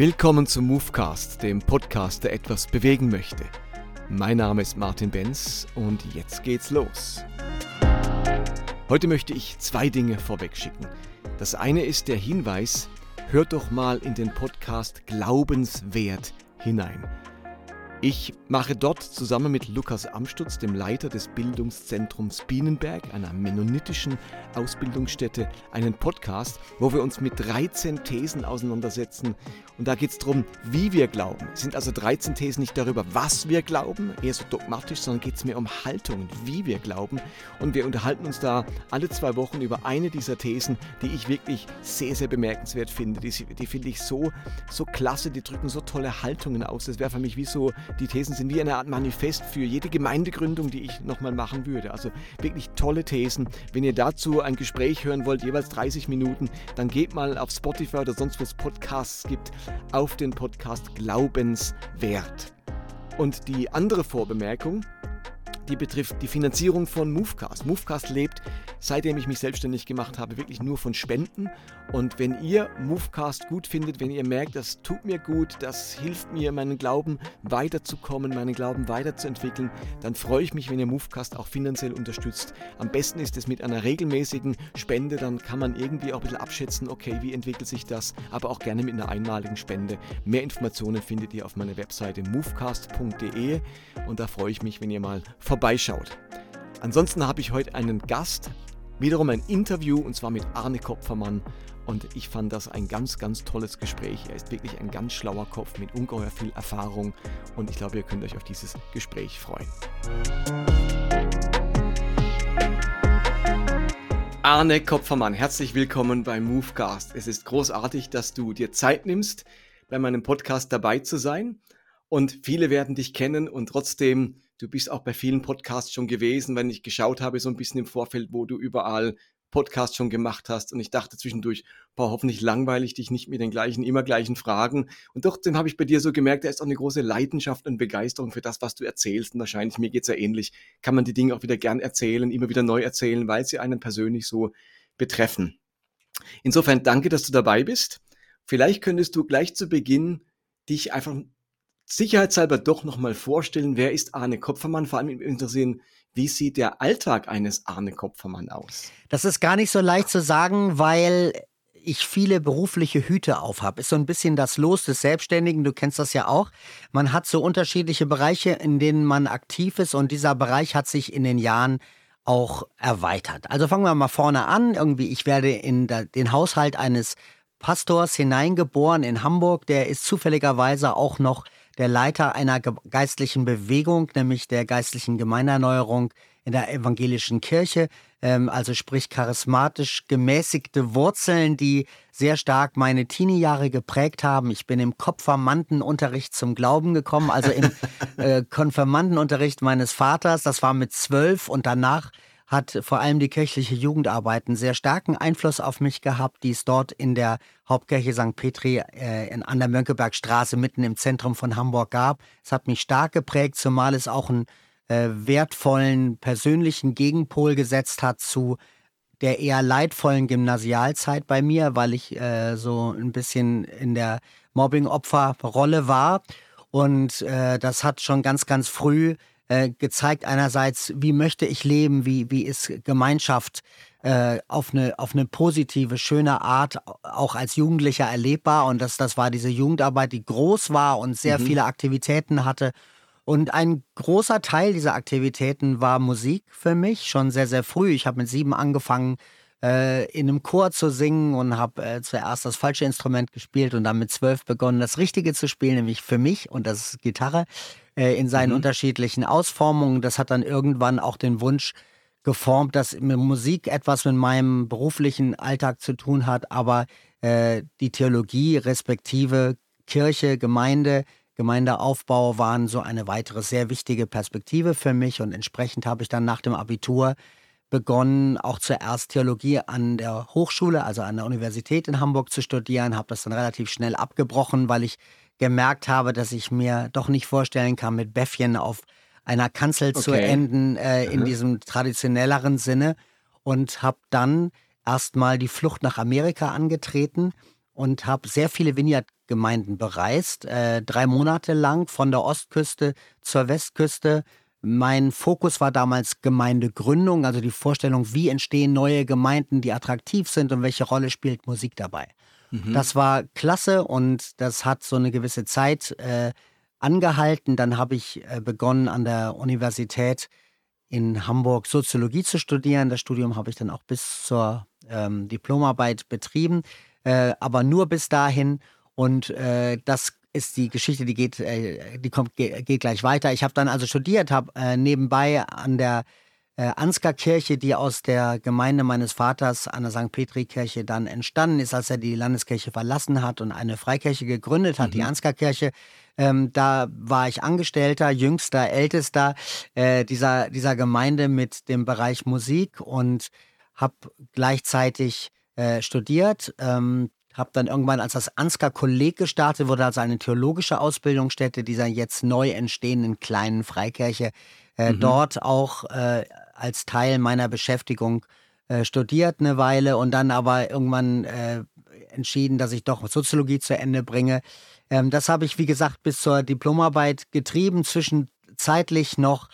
Willkommen zum Movecast, dem Podcast, der etwas bewegen möchte. Mein Name ist Martin Benz und jetzt geht's los. Heute möchte ich zwei Dinge vorwegschicken. Das eine ist der Hinweis, hört doch mal in den Podcast Glaubenswert hinein. Ich mache dort zusammen mit Lukas Amstutz, dem Leiter des Bildungszentrums Bienenberg, einer mennonitischen Ausbildungsstätte, einen Podcast, wo wir uns mit 13 Thesen auseinandersetzen. Und da geht es darum, wie wir glauben. Es sind also 13 Thesen nicht darüber, was wir glauben, eher so dogmatisch, sondern geht es mir um Haltungen, wie wir glauben. Und wir unterhalten uns da alle zwei Wochen über eine dieser Thesen, die ich wirklich sehr, sehr bemerkenswert finde. Die, die finde ich so, so klasse, die drücken so tolle Haltungen aus. Das wäre für mich wie so die Thesen sind wie eine Art Manifest für jede Gemeindegründung, die ich nochmal machen würde. Also wirklich tolle Thesen. Wenn ihr dazu ein Gespräch hören wollt, jeweils 30 Minuten, dann geht mal auf Spotify oder sonst wo es Podcasts gibt, auf den Podcast Glaubenswert. Und die andere Vorbemerkung, die betrifft die Finanzierung von Movecast. Movecast lebt, seitdem ich mich selbstständig gemacht habe, wirklich nur von Spenden. Und wenn ihr Movecast gut findet, wenn ihr merkt, das tut mir gut, das hilft mir, meinen Glauben weiterzukommen, meinen Glauben weiterzuentwickeln, dann freue ich mich, wenn ihr Movecast auch finanziell unterstützt. Am besten ist es mit einer regelmäßigen Spende, dann kann man irgendwie auch ein bisschen abschätzen, okay, wie entwickelt sich das, aber auch gerne mit einer einmaligen Spende. Mehr Informationen findet ihr auf meiner Webseite movecast.de und da freue ich mich, wenn ihr mal vorbei vorbeischaut. Ansonsten habe ich heute einen Gast, wiederum ein Interview und zwar mit Arne Kopfermann. Und ich fand das ein ganz, ganz tolles Gespräch. Er ist wirklich ein ganz schlauer Kopf mit ungeheuer viel Erfahrung und ich glaube, ihr könnt euch auf dieses Gespräch freuen. Arne Kopfermann, herzlich willkommen beim Movecast. Es ist großartig, dass du dir Zeit nimmst, bei meinem Podcast dabei zu sein. Und viele werden dich kennen und trotzdem Du bist auch bei vielen Podcasts schon gewesen, wenn ich geschaut habe, so ein bisschen im Vorfeld, wo du überall Podcasts schon gemacht hast. Und ich dachte zwischendurch, boah, hoffentlich langweilig dich nicht mit den gleichen, immer gleichen Fragen. Und trotzdem habe ich bei dir so gemerkt, da ist auch eine große Leidenschaft und Begeisterung für das, was du erzählst. Und wahrscheinlich, mir geht es ja ähnlich, kann man die Dinge auch wieder gern erzählen, immer wieder neu erzählen, weil sie einen persönlich so betreffen. Insofern danke, dass du dabei bist. Vielleicht könntest du gleich zu Beginn dich einfach sicherheitshalber doch nochmal vorstellen, wer ist Arne Kopfermann? Vor allem interessieren, wie sieht der Alltag eines Arne Kopfermann aus? Das ist gar nicht so leicht zu sagen, weil ich viele berufliche Hüte aufhab. Ist so ein bisschen das Los des Selbstständigen, du kennst das ja auch. Man hat so unterschiedliche Bereiche, in denen man aktiv ist und dieser Bereich hat sich in den Jahren auch erweitert. Also fangen wir mal vorne an. Irgendwie, ich werde in den Haushalt eines Pastors hineingeboren in Hamburg. Der ist zufälligerweise auch noch der Leiter einer geistlichen Bewegung, nämlich der geistlichen Gemeinerneuerung in der evangelischen Kirche, ähm, also sprich charismatisch gemäßigte Wurzeln, die sehr stark meine Teenie-Jahre geprägt haben. Ich bin im Konfirmandenunterricht zum Glauben gekommen, also im äh, Konfirmandenunterricht meines Vaters. Das war mit zwölf und danach hat vor allem die kirchliche Jugendarbeit einen sehr starken Einfluss auf mich gehabt, die es dort in der Hauptkirche St. Petri äh, an der Mönckebergstraße mitten im Zentrum von Hamburg gab. Es hat mich stark geprägt, zumal es auch einen äh, wertvollen persönlichen Gegenpol gesetzt hat zu der eher leidvollen Gymnasialzeit bei mir, weil ich äh, so ein bisschen in der Mobbing-Opferrolle war. Und äh, das hat schon ganz, ganz früh äh, gezeigt einerseits, wie möchte ich leben, wie, wie ist Gemeinschaft äh, auf, eine, auf eine positive, schöne Art auch als Jugendlicher erlebbar. Und das, das war diese Jugendarbeit, die groß war und sehr mhm. viele Aktivitäten hatte. Und ein großer Teil dieser Aktivitäten war Musik für mich, schon sehr, sehr früh. Ich habe mit sieben angefangen, äh, in einem Chor zu singen und habe äh, zuerst das falsche Instrument gespielt und dann mit zwölf begonnen, das Richtige zu spielen, nämlich für mich und das ist Gitarre äh, in seinen mhm. unterschiedlichen Ausformungen. Das hat dann irgendwann auch den Wunsch geformt, dass Musik etwas mit meinem beruflichen Alltag zu tun hat, aber äh, die Theologie respektive Kirche, Gemeinde, Gemeindeaufbau waren so eine weitere sehr wichtige Perspektive für mich und entsprechend habe ich dann nach dem Abitur begonnen, auch zuerst Theologie an der Hochschule, also an der Universität in Hamburg zu studieren, habe das dann relativ schnell abgebrochen, weil ich gemerkt habe, dass ich mir doch nicht vorstellen kann, mit Bäffchen auf einer Kanzel okay. zu enden, äh, in mhm. diesem traditionelleren Sinne. Und habe dann erstmal die Flucht nach Amerika angetreten und habe sehr viele Vineyard Gemeinden bereist, äh, drei Monate lang von der Ostküste zur Westküste. Mein Fokus war damals Gemeindegründung, also die Vorstellung, wie entstehen neue Gemeinden, die attraktiv sind und welche Rolle spielt Musik dabei. Mhm. Das war klasse und das hat so eine gewisse Zeit äh, angehalten. Dann habe ich äh, begonnen an der Universität in Hamburg Soziologie zu studieren. Das Studium habe ich dann auch bis zur ähm, Diplomarbeit betrieben, äh, aber nur bis dahin. Und äh, das ist die Geschichte, die geht, äh, die kommt, geht gleich weiter. Ich habe dann also studiert, habe äh, nebenbei an der äh, Ansgar-Kirche, die aus der Gemeinde meines Vaters an der St. Petri-Kirche dann entstanden ist, als er die Landeskirche verlassen hat und eine Freikirche gegründet hat, mhm. die Ansgar-Kirche. Ähm, da war ich Angestellter, Jüngster, Ältester äh, dieser, dieser Gemeinde mit dem Bereich Musik und habe gleichzeitig äh, studiert. Ähm, habe dann irgendwann, als das Ansgar-Kolleg gestartet wurde, also eine theologische Ausbildungsstätte dieser jetzt neu entstehenden kleinen Freikirche, äh, mhm. dort auch äh, als Teil meiner Beschäftigung äh, studiert eine Weile und dann aber irgendwann äh, entschieden, dass ich doch Soziologie zu Ende bringe. Ähm, das habe ich, wie gesagt, bis zur Diplomarbeit getrieben, zwischenzeitlich noch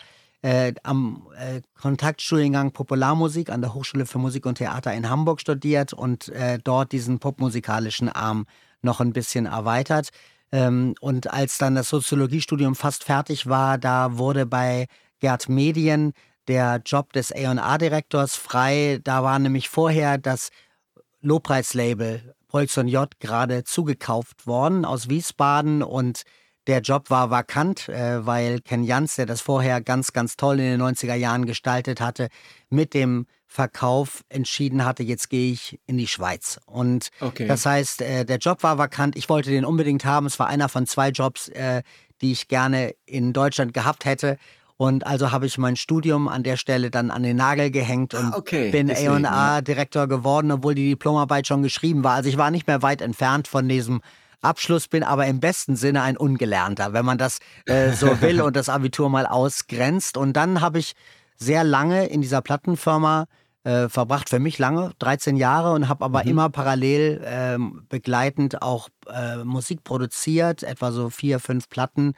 äh, am äh, Kontaktstudiengang Popularmusik an der Hochschule für Musik und Theater in Hamburg studiert und äh, dort diesen popmusikalischen Arm noch ein bisschen erweitert. Ähm, und als dann das Soziologiestudium fast fertig war, da wurde bei Gerd Medien der Job des A&A-Direktors frei. Da war nämlich vorher das Lobpreislabel Polson J gerade zugekauft worden aus Wiesbaden und der Job war vakant, äh, weil Ken Jans, der das vorher ganz, ganz toll in den 90er Jahren gestaltet hatte, mit dem Verkauf entschieden hatte, jetzt gehe ich in die Schweiz. Und okay. das heißt, äh, der Job war vakant. Ich wollte den unbedingt haben. Es war einer von zwei Jobs, äh, die ich gerne in Deutschland gehabt hätte. Und also habe ich mein Studium an der Stelle dann an den Nagel gehängt und ah, okay, bin A&A-Direktor geworden, obwohl die Diplomarbeit schon geschrieben war. Also ich war nicht mehr weit entfernt von diesem Abschluss, bin aber im besten Sinne ein Ungelernter, wenn man das äh, so will und das Abitur mal ausgrenzt. Und dann habe ich sehr lange in dieser Plattenfirma äh, verbracht, für mich lange, 13 Jahre und habe aber mhm. immer parallel äh, begleitend auch äh, Musik produziert, etwa so vier, fünf Platten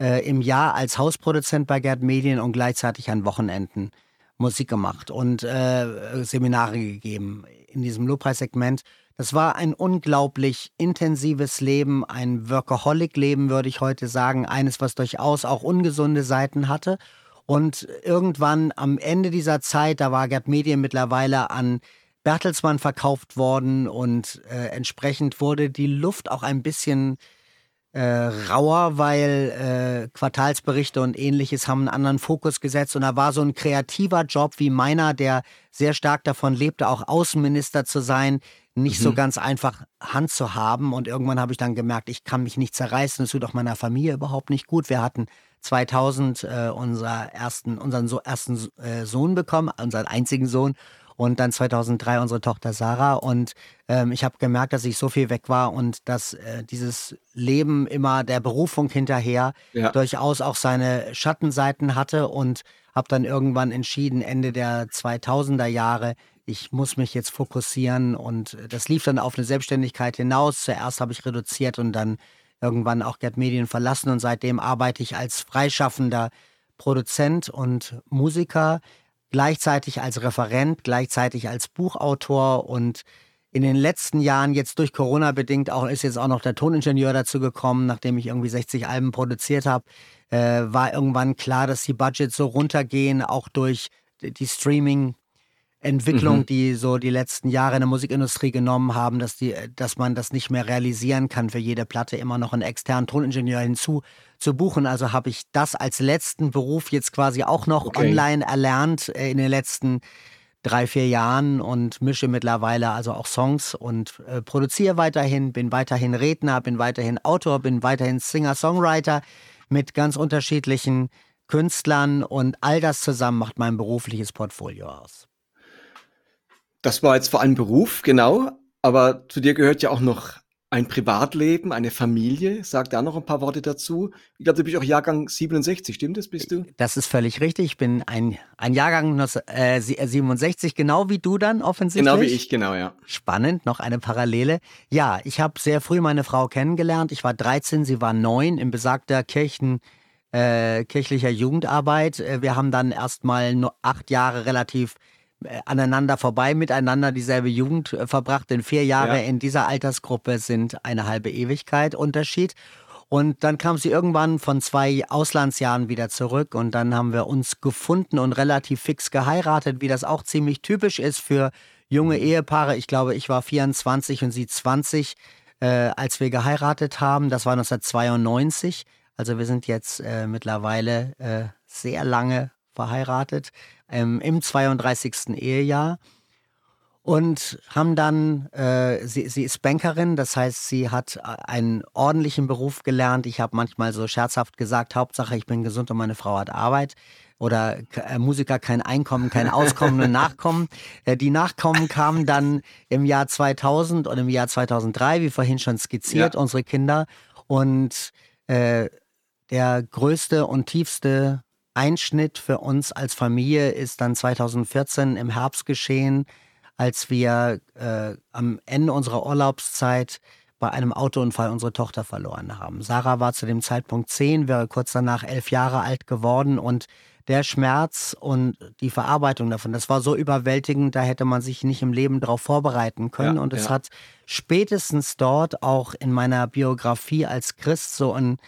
äh, im Jahr als Hausproduzent bei Gerd Medien und gleichzeitig an Wochenenden Musik gemacht und äh, Seminare gegeben in diesem Lobpreissegment. Das war ein unglaublich intensives Leben, ein Workaholic-Leben, würde ich heute sagen. Eines, was durchaus auch ungesunde Seiten hatte. Und irgendwann am Ende dieser Zeit, da war Gerd Medien mittlerweile an Bertelsmann verkauft worden und äh, entsprechend wurde die Luft auch ein bisschen äh, rauer, weil äh, Quartalsberichte und ähnliches haben einen anderen Fokus gesetzt. Und da war so ein kreativer Job wie meiner, der sehr stark davon lebte, auch Außenminister zu sein, nicht mhm. so ganz einfach Hand zu haben. Und irgendwann habe ich dann gemerkt, ich kann mich nicht zerreißen. Das tut auch meiner Familie überhaupt nicht gut. Wir hatten 2000 äh, unser ersten, unseren so ersten äh, Sohn bekommen, unseren einzigen Sohn und dann 2003 unsere Tochter Sarah. Und ähm, ich habe gemerkt, dass ich so viel weg war und dass äh, dieses Leben immer der Berufung hinterher ja. durchaus auch seine Schattenseiten hatte und habe dann irgendwann entschieden, Ende der 2000er Jahre, ich muss mich jetzt fokussieren. Und das lief dann auf eine Selbstständigkeit hinaus. Zuerst habe ich reduziert und dann irgendwann auch Get Medien verlassen. Und seitdem arbeite ich als freischaffender Produzent und Musiker gleichzeitig als Referent, gleichzeitig als Buchautor. Und in den letzten Jahren jetzt durch Corona bedingt auch ist jetzt auch noch der Toningenieur dazu gekommen, nachdem ich irgendwie 60 Alben produziert habe, äh, war irgendwann klar, dass die Budgets so runtergehen, auch durch die Streaming Entwicklung, mhm. die so die letzten Jahre in der Musikindustrie genommen haben, dass, die, dass man das nicht mehr realisieren kann, für jede Platte immer noch einen externen Toningenieur hinzu zu buchen. Also habe ich das als letzten Beruf jetzt quasi auch noch okay. online erlernt äh, in den letzten drei, vier Jahren und mische mittlerweile also auch Songs und äh, produziere weiterhin, bin weiterhin Redner, bin weiterhin Autor, bin weiterhin Singer-Songwriter mit ganz unterschiedlichen Künstlern und all das zusammen macht mein berufliches Portfolio aus. Das war jetzt vor allem Beruf, genau. Aber zu dir gehört ja auch noch ein Privatleben, eine Familie. Sag da noch ein paar Worte dazu. Ich glaube, du bist auch Jahrgang 67, stimmt das, bist du? Das ist völlig richtig. Ich bin ein, ein Jahrgang äh, 67, genau wie du dann offensichtlich. Genau wie ich, genau, ja. Spannend, noch eine Parallele. Ja, ich habe sehr früh meine Frau kennengelernt. Ich war 13, sie war 9 in besagter Kirchen, äh, kirchlicher Jugendarbeit. Äh, wir haben dann erst mal acht Jahre relativ äh, aneinander vorbei, miteinander dieselbe Jugend äh, verbracht. Denn vier Jahre ja. in dieser Altersgruppe sind eine halbe Ewigkeit Unterschied. Und dann kam sie irgendwann von zwei Auslandsjahren wieder zurück und dann haben wir uns gefunden und relativ fix geheiratet, wie das auch ziemlich typisch ist für junge Ehepaare. Ich glaube, ich war 24 und sie 20, äh, als wir geheiratet haben. Das war 1992. Also wir sind jetzt äh, mittlerweile äh, sehr lange verheiratet ähm, im 32. Ehejahr und haben dann, äh, sie, sie ist Bankerin, das heißt, sie hat einen ordentlichen Beruf gelernt. Ich habe manchmal so scherzhaft gesagt, Hauptsache, ich bin gesund und meine Frau hat Arbeit. Oder äh, Musiker kein Einkommen, kein Auskommen, nur Nachkommen. Äh, die Nachkommen kamen dann im Jahr 2000 und im Jahr 2003, wie vorhin schon skizziert, ja. unsere Kinder. Und äh, der größte und tiefste Einschnitt für uns als Familie ist dann 2014 im Herbst geschehen, als wir äh, am Ende unserer Urlaubszeit bei einem Autounfall unsere Tochter verloren haben. Sarah war zu dem Zeitpunkt zehn, wäre kurz danach elf Jahre alt geworden und der Schmerz und die Verarbeitung davon, das war so überwältigend, da hätte man sich nicht im Leben darauf vorbereiten können. Ja, und es ja. hat spätestens dort auch in meiner Biografie als Christ so ein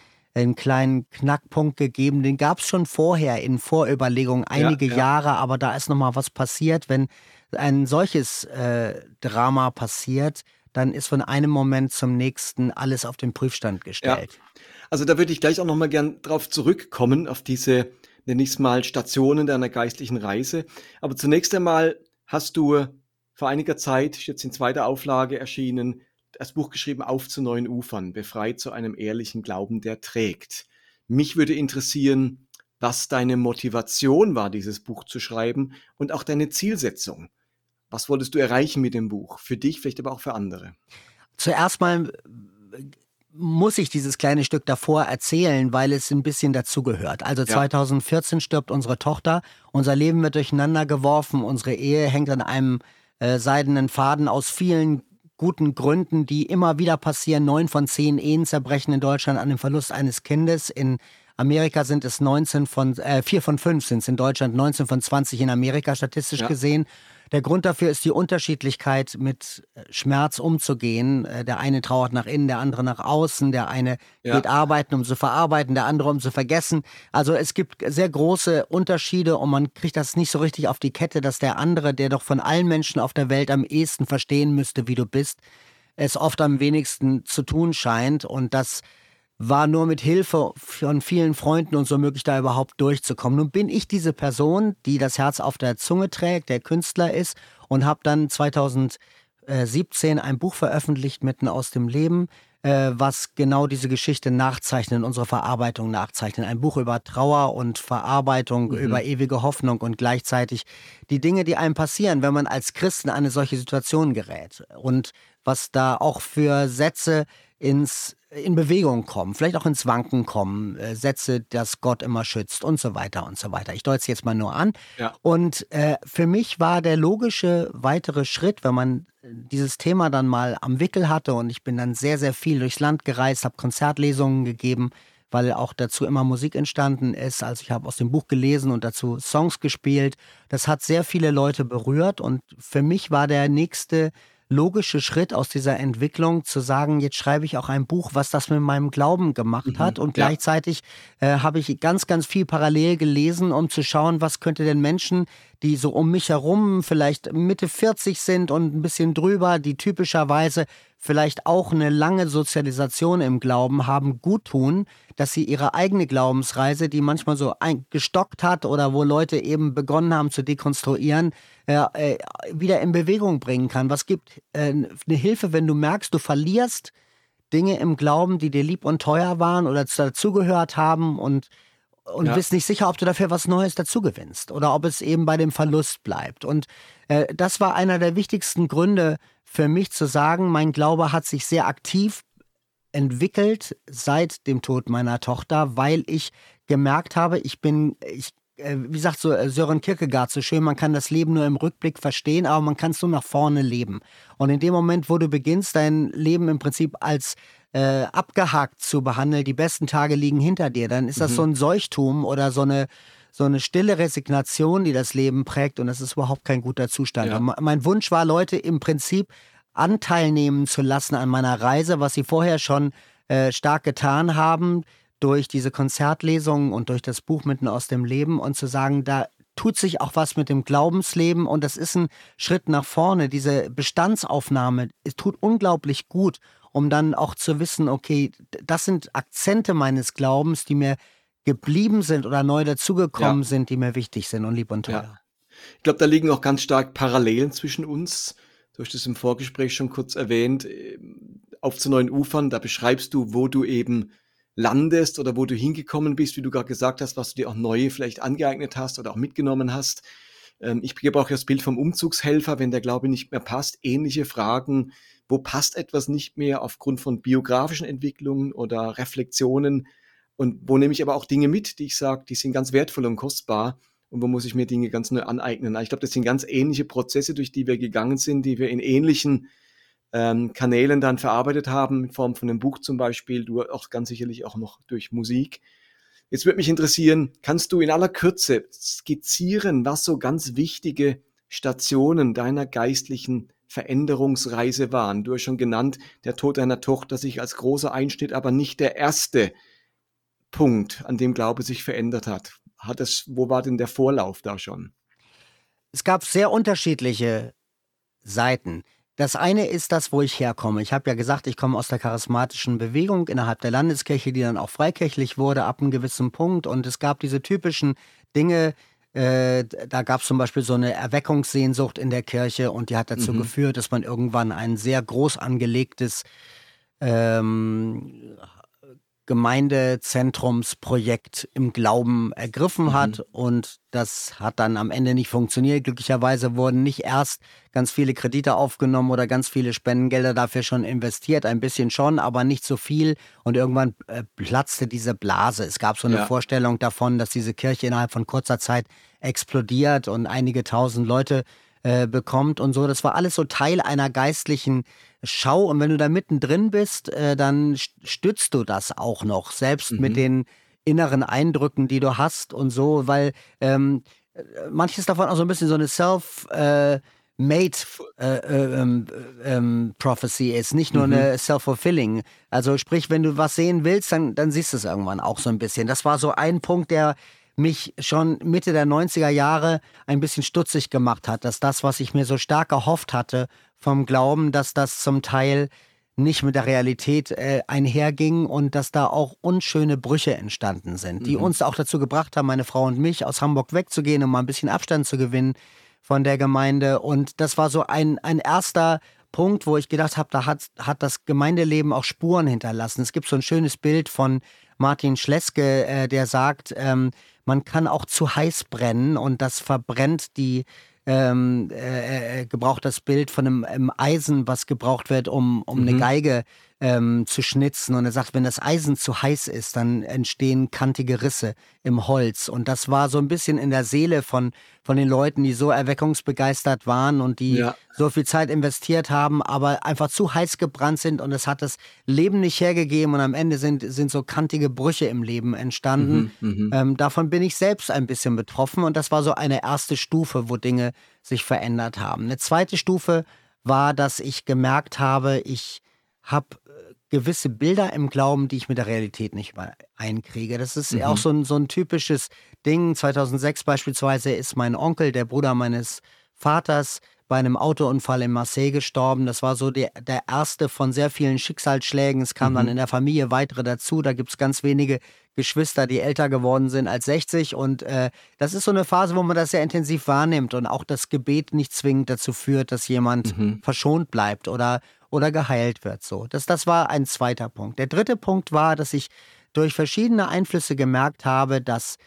einen kleinen Knackpunkt gegeben. Den gab es schon vorher in Vorüberlegungen einige ja, ja. Jahre, aber da ist nochmal was passiert. Wenn ein solches äh, Drama passiert, dann ist von einem Moment zum nächsten alles auf den Prüfstand gestellt. Ja. Also da würde ich gleich auch nochmal gern drauf zurückkommen, auf diese, nenne ich es mal, Stationen deiner geistlichen Reise. Aber zunächst einmal hast du vor einiger Zeit, jetzt in zweiter Auflage erschienen, das Buch geschrieben Auf zu neuen Ufern, befreit zu einem ehrlichen Glauben, der trägt. Mich würde interessieren, was deine Motivation war, dieses Buch zu schreiben und auch deine Zielsetzung. Was wolltest du erreichen mit dem Buch? Für dich, vielleicht aber auch für andere. Zuerst mal äh, muss ich dieses kleine Stück davor erzählen, weil es ein bisschen dazugehört. Also 2014 stirbt unsere Tochter, unser Leben wird durcheinander geworfen, unsere Ehe hängt an einem äh, seidenen Faden aus vielen guten Gründen, die immer wieder passieren. Neun von zehn Ehen zerbrechen in Deutschland an dem Verlust eines Kindes. In Amerika sind es 19 von, äh, 4 von 5 sind es in Deutschland, 19 von 20 in Amerika statistisch ja. gesehen. Der Grund dafür ist die Unterschiedlichkeit, mit äh, Schmerz umzugehen. Äh, der eine trauert nach innen, der andere nach außen, der eine ja. geht arbeiten, um zu verarbeiten, der andere, um zu vergessen. Also es gibt sehr große Unterschiede und man kriegt das nicht so richtig auf die Kette, dass der andere, der doch von allen Menschen auf der Welt am ehesten verstehen müsste, wie du bist, es oft am wenigsten zu tun scheint und das war nur mit Hilfe von vielen Freunden und so möglich, da überhaupt durchzukommen. Nun bin ich diese Person, die das Herz auf der Zunge trägt, der Künstler ist und habe dann 2017 ein Buch veröffentlicht mitten aus dem Leben, äh, was genau diese Geschichte nachzeichnet, unsere Verarbeitung nachzeichnet. Ein Buch über Trauer und Verarbeitung, mhm. über ewige Hoffnung und gleichzeitig die Dinge, die einem passieren, wenn man als Christen in eine solche Situation gerät. Und was da auch für Sätze ins in Bewegung kommen, vielleicht auch ins Wanken kommen, äh, Sätze, dass Gott immer schützt und so weiter und so weiter. Ich deute es jetzt mal nur an. Ja. Und äh, für mich war der logische weitere Schritt, wenn man dieses Thema dann mal am Wickel hatte und ich bin dann sehr, sehr viel durchs Land gereist, habe Konzertlesungen gegeben, weil auch dazu immer Musik entstanden ist. Also ich habe aus dem Buch gelesen und dazu Songs gespielt. Das hat sehr viele Leute berührt und für mich war der nächste logische Schritt aus dieser Entwicklung zu sagen, jetzt schreibe ich auch ein Buch, was das mit meinem Glauben gemacht mhm, hat. Und ja. gleichzeitig äh, habe ich ganz, ganz viel parallel gelesen, um zu schauen, was könnte denn Menschen, die so um mich herum vielleicht Mitte 40 sind und ein bisschen drüber, die typischerweise vielleicht auch eine lange Sozialisation im Glauben haben, gut tun, dass sie ihre eigene Glaubensreise, die manchmal so gestockt hat oder wo Leute eben begonnen haben zu dekonstruieren, äh, äh, wieder in Bewegung bringen kann. Was gibt äh, eine Hilfe, wenn du merkst, du verlierst Dinge im Glauben, die dir lieb und teuer waren oder dazugehört haben und und ja. bist nicht sicher, ob du dafür was Neues dazu gewinnst oder ob es eben bei dem Verlust bleibt. Und äh, das war einer der wichtigsten Gründe für mich zu sagen, mein Glaube hat sich sehr aktiv entwickelt seit dem Tod meiner Tochter, weil ich gemerkt habe, ich bin, ich äh, wie sagt so äh, Sören Kierkegaard so schön, man kann das Leben nur im Rückblick verstehen, aber man kann es nur nach vorne leben. Und in dem Moment, wo du beginnst, dein Leben im Prinzip als äh, abgehakt zu behandeln, die besten Tage liegen hinter dir, dann ist das mhm. so ein Seuchtum oder so eine so eine stille Resignation, die das Leben prägt und das ist überhaupt kein guter Zustand. Ja. Mein Wunsch war, Leute im Prinzip Anteil nehmen zu lassen an meiner Reise, was sie vorher schon äh, stark getan haben, durch diese Konzertlesungen und durch das Buch Mitten aus dem Leben und zu sagen, da tut sich auch was mit dem Glaubensleben und das ist ein Schritt nach vorne. Diese Bestandsaufnahme es tut unglaublich gut, um dann auch zu wissen, okay, das sind Akzente meines Glaubens, die mir geblieben sind oder neu dazugekommen ja. sind, die mir wichtig sind und lieb und teuer. Ja. Ich glaube, da liegen auch ganz stark Parallelen zwischen uns. Du hast es im Vorgespräch schon kurz erwähnt. Auf zu neuen Ufern, da beschreibst du, wo du eben landest oder wo du hingekommen bist, wie du gerade gesagt hast, was du dir auch neu vielleicht angeeignet hast oder auch mitgenommen hast. Ähm, ich gebe auch das Bild vom Umzugshelfer, wenn der Glaube nicht mehr passt, ähnliche Fragen. Wo passt etwas nicht mehr aufgrund von biografischen Entwicklungen oder Reflexionen? Und wo nehme ich aber auch Dinge mit, die ich sage, die sind ganz wertvoll und kostbar und wo muss ich mir Dinge ganz neu aneignen. Ich glaube, das sind ganz ähnliche Prozesse, durch die wir gegangen sind, die wir in ähnlichen ähm, Kanälen dann verarbeitet haben, in Form von einem Buch zum Beispiel, du auch ganz sicherlich auch noch durch Musik. Jetzt würde mich interessieren, kannst du in aller Kürze skizzieren, was so ganz wichtige Stationen deiner geistlichen Veränderungsreise waren? Du hast schon genannt, der Tod deiner Tochter sich als großer Einschnitt, aber nicht der erste Punkt, an dem Glaube sich verändert hat. Hat es, wo war denn der Vorlauf da schon? Es gab sehr unterschiedliche Seiten. Das eine ist das, wo ich herkomme. Ich habe ja gesagt, ich komme aus der charismatischen Bewegung innerhalb der Landeskirche, die dann auch freikirchlich wurde ab einem gewissen Punkt. Und es gab diese typischen Dinge, äh, da gab es zum Beispiel so eine Erweckungssehnsucht in der Kirche und die hat dazu mhm. geführt, dass man irgendwann ein sehr groß angelegtes ähm, Gemeindezentrumsprojekt im Glauben ergriffen mhm. hat. Und das hat dann am Ende nicht funktioniert. Glücklicherweise wurden nicht erst ganz viele Kredite aufgenommen oder ganz viele Spendengelder dafür schon investiert. Ein bisschen schon, aber nicht so viel. Und irgendwann äh, platzte diese Blase. Es gab so eine ja. Vorstellung davon, dass diese Kirche innerhalb von kurzer Zeit explodiert und einige tausend Leute äh, bekommt und so. Das war alles so Teil einer geistlichen Schau. Und wenn du da mittendrin bist, äh, dann stützt du das auch noch, selbst mhm. mit den inneren Eindrücken, die du hast und so, weil ähm, manches davon auch so ein bisschen so eine Self- äh, Made äh, äh, ähm, ähm, Prophecy ist, nicht nur mhm. eine self-fulfilling. Also sprich, wenn du was sehen willst, dann, dann siehst du es irgendwann auch so ein bisschen. Das war so ein Punkt, der mich schon Mitte der 90er Jahre ein bisschen stutzig gemacht hat, dass das, was ich mir so stark erhofft hatte vom Glauben, dass das zum Teil nicht mit der Realität äh, einherging und dass da auch unschöne Brüche entstanden sind, die mhm. uns auch dazu gebracht haben, meine Frau und mich aus Hamburg wegzugehen, um mal ein bisschen Abstand zu gewinnen von der Gemeinde. Und das war so ein, ein erster Punkt, wo ich gedacht habe, da hat, hat das Gemeindeleben auch Spuren hinterlassen. Es gibt so ein schönes Bild von Martin Schleske, äh, der sagt, ähm, man kann auch zu heiß brennen und das verbrennt die ähm, äh, äh, gebraucht das Bild von einem, einem, Eisen, was gebraucht wird, um, um mhm. eine Geige ähm, zu schnitzen. Und er sagt, wenn das Eisen zu heiß ist, dann entstehen kantige Risse im Holz. Und das war so ein bisschen in der Seele von, von den Leuten, die so erweckungsbegeistert waren und die ja. so viel Zeit investiert haben, aber einfach zu heiß gebrannt sind und es hat das Leben nicht hergegeben und am Ende sind, sind so kantige Brüche im Leben entstanden. Mhm, mhm. ähm, davon bin ich selbst ein bisschen betroffen und das war so eine erste Stufe, wo Dinge sich verändert haben. Eine zweite Stufe war, dass ich gemerkt habe, ich habe gewisse Bilder im Glauben, die ich mit der Realität nicht mehr einkriege. Das ist mhm. auch so ein, so ein typisches Ding. 2006 beispielsweise ist mein Onkel, der Bruder meines Vaters, bei einem Autounfall in Marseille gestorben. Das war so der, der erste von sehr vielen Schicksalsschlägen. Es kamen mhm. dann in der Familie weitere dazu. Da gibt es ganz wenige Geschwister, die älter geworden sind als 60. Und äh, das ist so eine Phase, wo man das sehr intensiv wahrnimmt und auch das Gebet nicht zwingend dazu führt, dass jemand mhm. verschont bleibt oder oder geheilt wird. So, das, das war ein zweiter Punkt. Der dritte Punkt war, dass ich durch verschiedene Einflüsse gemerkt habe, dass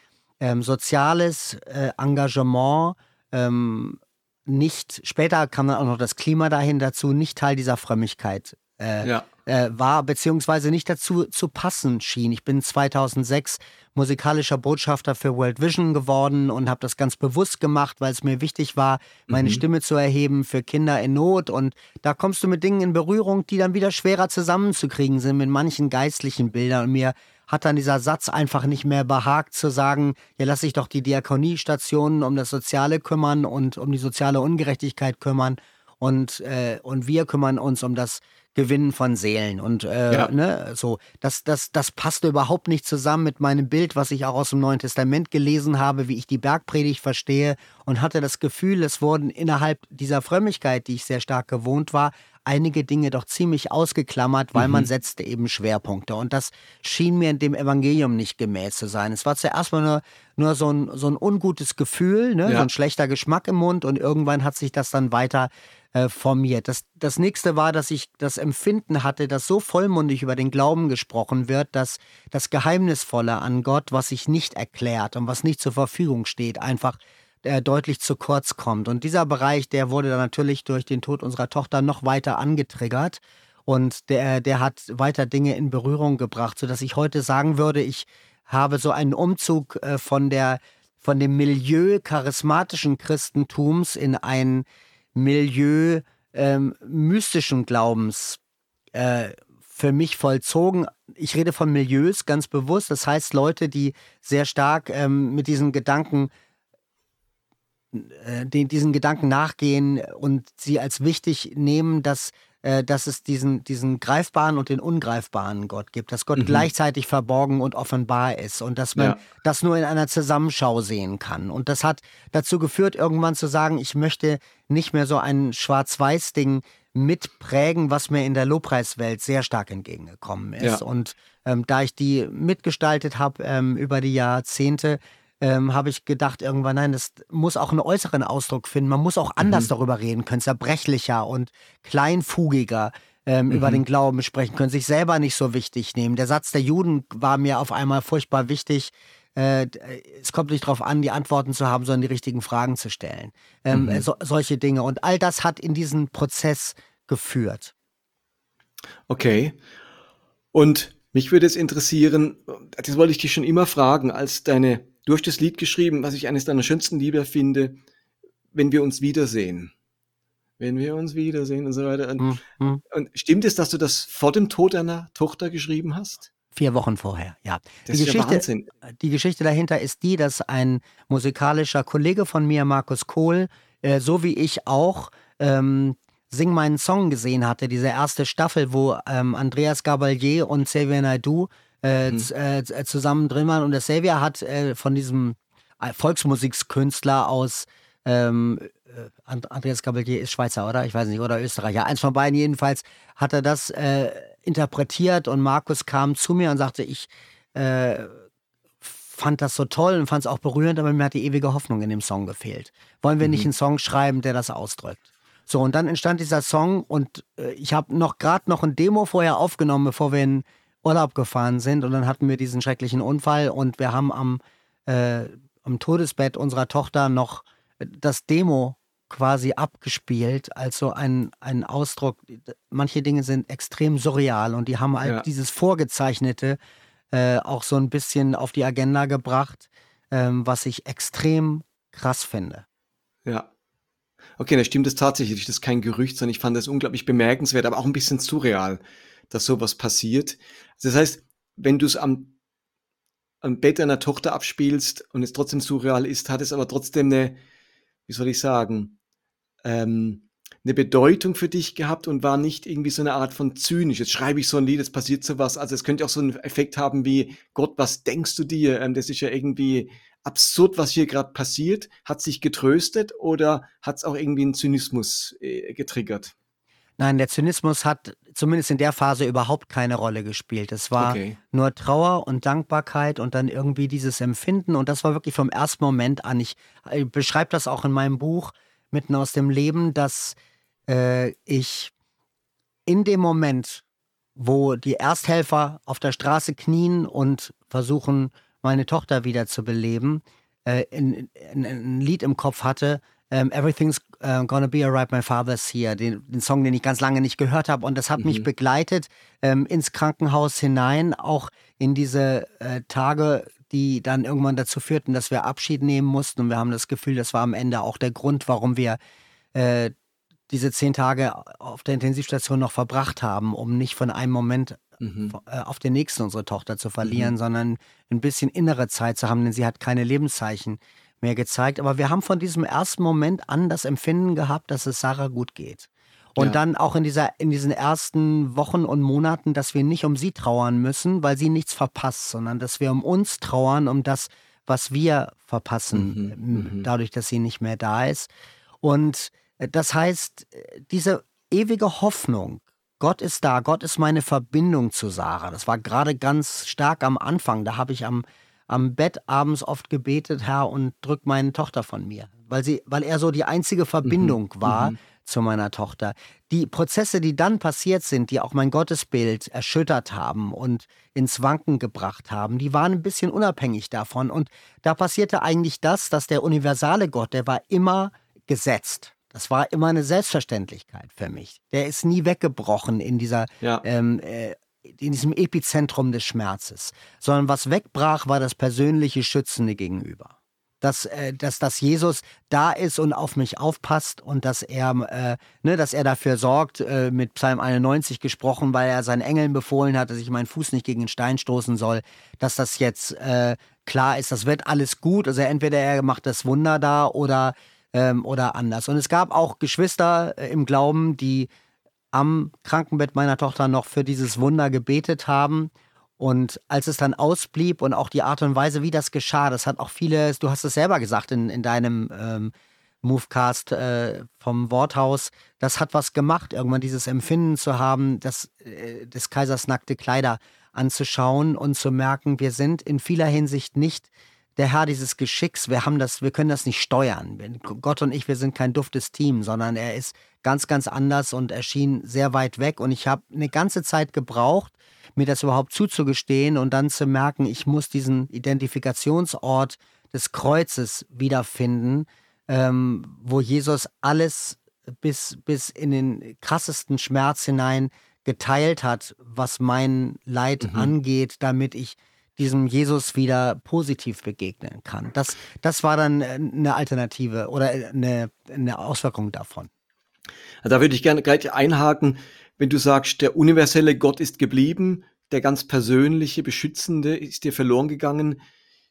ähm, soziales äh, Engagement ähm, nicht, später kam dann auch noch das Klima dahin dazu, nicht Teil dieser Frömmigkeit äh, ja. Äh, war, beziehungsweise nicht dazu zu passen schien. Ich bin 2006 musikalischer Botschafter für World Vision geworden und habe das ganz bewusst gemacht, weil es mir wichtig war, meine mhm. Stimme zu erheben für Kinder in Not. Und da kommst du mit Dingen in Berührung, die dann wieder schwerer zusammenzukriegen sind mit manchen geistlichen Bildern. Und mir hat dann dieser Satz einfach nicht mehr behagt zu sagen, ja, lass ich doch die Diakoniestationen um das Soziale kümmern und um die soziale Ungerechtigkeit kümmern und, äh, und wir kümmern uns um das Gewinnen von Seelen. Und äh, ja. ne, so, das, das, das passte überhaupt nicht zusammen mit meinem Bild, was ich auch aus dem Neuen Testament gelesen habe, wie ich die Bergpredigt verstehe und hatte das Gefühl, es wurden innerhalb dieser Frömmigkeit, die ich sehr stark gewohnt war, einige Dinge doch ziemlich ausgeklammert, weil mhm. man setzte eben Schwerpunkte. Und das schien mir in dem Evangelium nicht gemäß zu sein. Es war zuerst mal nur, nur so, ein, so ein ungutes Gefühl, ne? Ja. so ein schlechter Geschmack im Mund und irgendwann hat sich das dann weiter äh, formiert. Das, das nächste war, dass ich das Empfinden hatte, dass so vollmundig über den Glauben gesprochen wird, dass das Geheimnisvolle an Gott, was sich nicht erklärt und was nicht zur Verfügung steht, einfach äh, deutlich zu kurz kommt. Und dieser Bereich, der wurde dann natürlich durch den Tod unserer Tochter noch weiter angetriggert. Und der, der hat weiter Dinge in Berührung gebracht, sodass ich heute sagen würde, ich habe so einen Umzug äh, von der von dem Milieu charismatischen Christentums in ein Milieu ähm, mystischen Glaubens äh, für mich vollzogen. Ich rede von Milieus ganz bewusst. Das heißt Leute, die sehr stark ähm, mit diesen Gedanken äh, den, diesen Gedanken nachgehen und sie als wichtig nehmen, dass äh, dass es diesen, diesen greifbaren und den ungreifbaren Gott gibt, dass Gott mhm. gleichzeitig verborgen und offenbar ist und dass man ja. das nur in einer Zusammenschau sehen kann. Und das hat dazu geführt, irgendwann zu sagen, ich möchte nicht mehr so ein Schwarz-Weiß-Ding mitprägen, was mir in der Lobpreiswelt sehr stark entgegengekommen ist. Ja. Und ähm, da ich die mitgestaltet habe ähm, über die Jahrzehnte, ähm, habe ich gedacht irgendwann, nein, das muss auch einen äußeren Ausdruck finden. Man muss auch anders mhm. darüber reden können, zerbrechlicher und kleinfugiger ähm, mhm. über den Glauben sprechen können, sich selber nicht so wichtig nehmen. Der Satz der Juden war mir auf einmal furchtbar wichtig. Äh, es kommt nicht darauf an, die Antworten zu haben, sondern die richtigen Fragen zu stellen. Ähm, mhm. so, solche Dinge. Und all das hat in diesen Prozess geführt. Okay. Und mich würde es interessieren, das wollte ich dich schon immer fragen, als deine Du hast das Lied geschrieben, was ich eines deiner schönsten Lieder finde, wenn wir uns wiedersehen. Wenn wir uns wiedersehen und so weiter. Und, mhm. und stimmt es, dass du das vor dem Tod deiner Tochter geschrieben hast? Vier Wochen vorher, ja. Das die, ist Geschichte, Wahnsinn. die Geschichte dahinter ist die, dass ein musikalischer Kollege von mir, Markus Kohl, äh, so wie ich auch, ähm, Sing meinen Song gesehen hatte, diese erste Staffel, wo ähm, Andreas Gabalier und Xavier Naidoo äh, mhm. äh, zusammen drin waren. Und der Xavier hat äh, von diesem äh, Volksmusikskünstler aus ähm, äh, Andreas Gabalier ist Schweizer, oder? Ich weiß nicht, oder Österreicher. Eins von beiden jedenfalls hat er das äh, interpretiert und Markus kam zu mir und sagte, ich fand das so toll und fand es auch berührend, aber mir hat die ewige Hoffnung in dem Song gefehlt. Wollen wir mhm. nicht einen Song schreiben, der das ausdrückt? So, und dann entstand dieser Song und äh, ich habe noch gerade noch ein Demo vorher aufgenommen, bevor wir ihn Urlaub gefahren sind und dann hatten wir diesen schrecklichen Unfall und wir haben am, äh, am Todesbett unserer Tochter noch das Demo quasi abgespielt, als so ein, ein Ausdruck. Manche Dinge sind extrem surreal und die haben halt ja. dieses Vorgezeichnete äh, auch so ein bisschen auf die Agenda gebracht, ähm, was ich extrem krass finde. Ja. Okay, da stimmt es tatsächlich. Das ist kein Gerücht, sondern ich fand das unglaublich bemerkenswert, aber auch ein bisschen surreal dass sowas passiert. Das heißt, wenn du es am, am Bett einer Tochter abspielst und es trotzdem surreal ist, hat es aber trotzdem eine, wie soll ich sagen, ähm, eine Bedeutung für dich gehabt und war nicht irgendwie so eine Art von zynisch. Jetzt schreibe ich so ein Lied, jetzt passiert sowas. Also es könnte auch so einen Effekt haben wie, Gott, was denkst du dir? Ähm, das ist ja irgendwie absurd, was hier gerade passiert. Hat sich getröstet oder hat es auch irgendwie einen Zynismus äh, getriggert? Nein, der Zynismus hat zumindest in der Phase überhaupt keine Rolle gespielt. Es war okay. nur Trauer und Dankbarkeit und dann irgendwie dieses Empfinden. Und das war wirklich vom ersten Moment an. Ich, ich beschreibe das auch in meinem Buch mitten aus dem Leben, dass äh, ich in dem Moment, wo die Ersthelfer auf der Straße knien und versuchen, meine Tochter wieder zu beleben, äh, ein, ein, Lied im Kopf hatte, um, ähm, Everything's uh, Gonna Be Alright, My Father's Here, den, den, Song, den ich ganz lange nicht gehört habe. Und das hat mhm. mich begleitet ähm, ins Krankenhaus hinein, auch in diese äh, Tage, die dann irgendwann dazu führten, dass wir Abschied nehmen mussten. Und wir haben das Gefühl, das war am Ende auch der Grund, warum wir äh, diese zehn Tage auf der Intensivstation noch verbracht haben, um nicht von einem Moment mhm. Äh, auf den nächsten unsere Tochter zu verlieren, mhm. sondern ein bisschen innere Zeit zu haben, denn sie hat keine Lebenszeichen mehr gezeigt. Aber wir haben von diesem ersten Moment an das Empfinden gehabt, dass es Sarah gut geht. Und ja. dann auch in, dieser, in diesen ersten Wochen und Monaten, dass wir nicht um sie trauern müssen, weil sie nichts verpasst, sondern dass wir um uns trauern, um das, was wir verpassen, mhm. mhm. dadurch, dass sie nicht mehr da ist. Und äh, das heißt, äh, diese ewige Hoffnung, Gott ist da, Gott ist meine Verbindung zu Sarah. Das war gerade ganz stark am Anfang. Da habe ich am, am Bett abends oft gebetet, Herr, und drück meine Tochter von mir. Weil, sie, weil er so die einzige Verbindung mhm. war mhm. zu meiner Tochter. Die Prozesse, die dann passiert sind, die auch mein Gottesbild erschüttert haben und ins Wanken gebracht haben, die waren ein bisschen unabhängig davon. Und da passierte eigentlich das, dass der universale Gott, der war immer gesetzt. Das war immer eine Selbstverständlichkeit für mich. Der ist nie weggebrochen in dieser ja. ähm, äh, in diesem Epizentrum des Schmerzes, sondern was wegbrach, war das persönliche Schützende gegenüber. Dass, äh, dass, dass Jesus da ist und auf mich aufpasst und dass er, äh, ne, dass er dafür sorgt, äh, mit Psalm 91 gesprochen, weil er seinen Engeln befohlen hat, dass ich meinen Fuß nicht gegen den Stein stoßen soll, dass das jetzt äh, klar ist, das wird alles gut. Also entweder er macht das Wunder da oder ähm, oder anders. Und es gab auch Geschwister äh, im Glauben, die am Krankenbett meiner Tochter noch für dieses Wunder gebetet haben. Und als es dann ausblieb und auch die Art und Weise, wie das geschah, das hat auch viele, du hast es selber gesagt in, in deinem ähm, Movecast äh, vom Worthaus, das hat was gemacht, irgendwann dieses Empfinden zu haben, das, äh, des Kaisers nackte Kleider anzuschauen und zu merken, wir sind in vieler Hinsicht nicht der Herr dieses Geschicks, wir haben das, wir können das nicht steuern. Gott und ich, wir sind kein duftes Team, sondern er ist ganz, ganz anders und erschien sehr weit weg. Und ich habe eine ganze Zeit gebraucht, mir das überhaupt zuzugestehen und dann zu merken, ich muss diesen Identifikationsort des Kreuzes wiederfinden, ähm, wo Jesus alles bis, bis in den krassesten Schmerz hinein geteilt hat, was mein Leid mhm. angeht, damit ich diesem Jesus wieder positiv begegnen kann. Das, das war dann äh, eine Alternative oder eine, eine Auswirkung davon. Da würde ich gerne gleich einhaken, wenn du sagst, der universelle Gott ist geblieben, der ganz persönliche, beschützende ist dir verloren gegangen.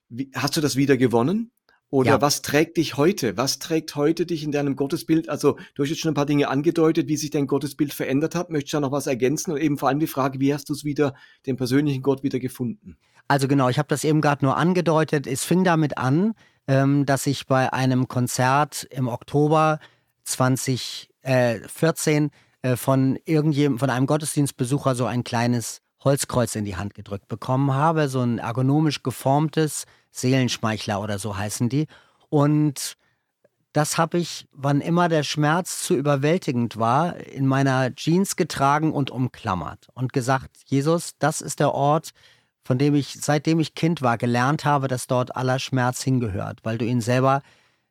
Wie, hast du das wieder gewonnen? Oder ja. was trägt dich heute? Was trägt heute dich in deinem Gottesbild? Also, du hast jetzt schon ein paar Dinge angedeutet, wie sich dein Gottesbild verändert hat. Möchtest du da noch was ergänzen? Und eben vor allem die Frage, wie hast du es wieder, den persönlichen Gott wieder gefunden? Also genau, ich habe das eben gerade nur angedeutet. Es fing damit an, ähm, dass ich bei einem Konzert im Oktober 2014 äh, von irgendjemandem, von einem Gottesdienstbesucher so ein kleines Holzkreuz in die Hand gedrückt bekommen habe, so ein ergonomisch geformtes Seelenschmeichler oder so heißen die. Und das habe ich, wann immer der Schmerz zu überwältigend war, in meiner Jeans getragen und umklammert und gesagt, Jesus, das ist der Ort, von dem ich, seitdem ich Kind war, gelernt habe, dass dort aller Schmerz hingehört, weil du ihn selber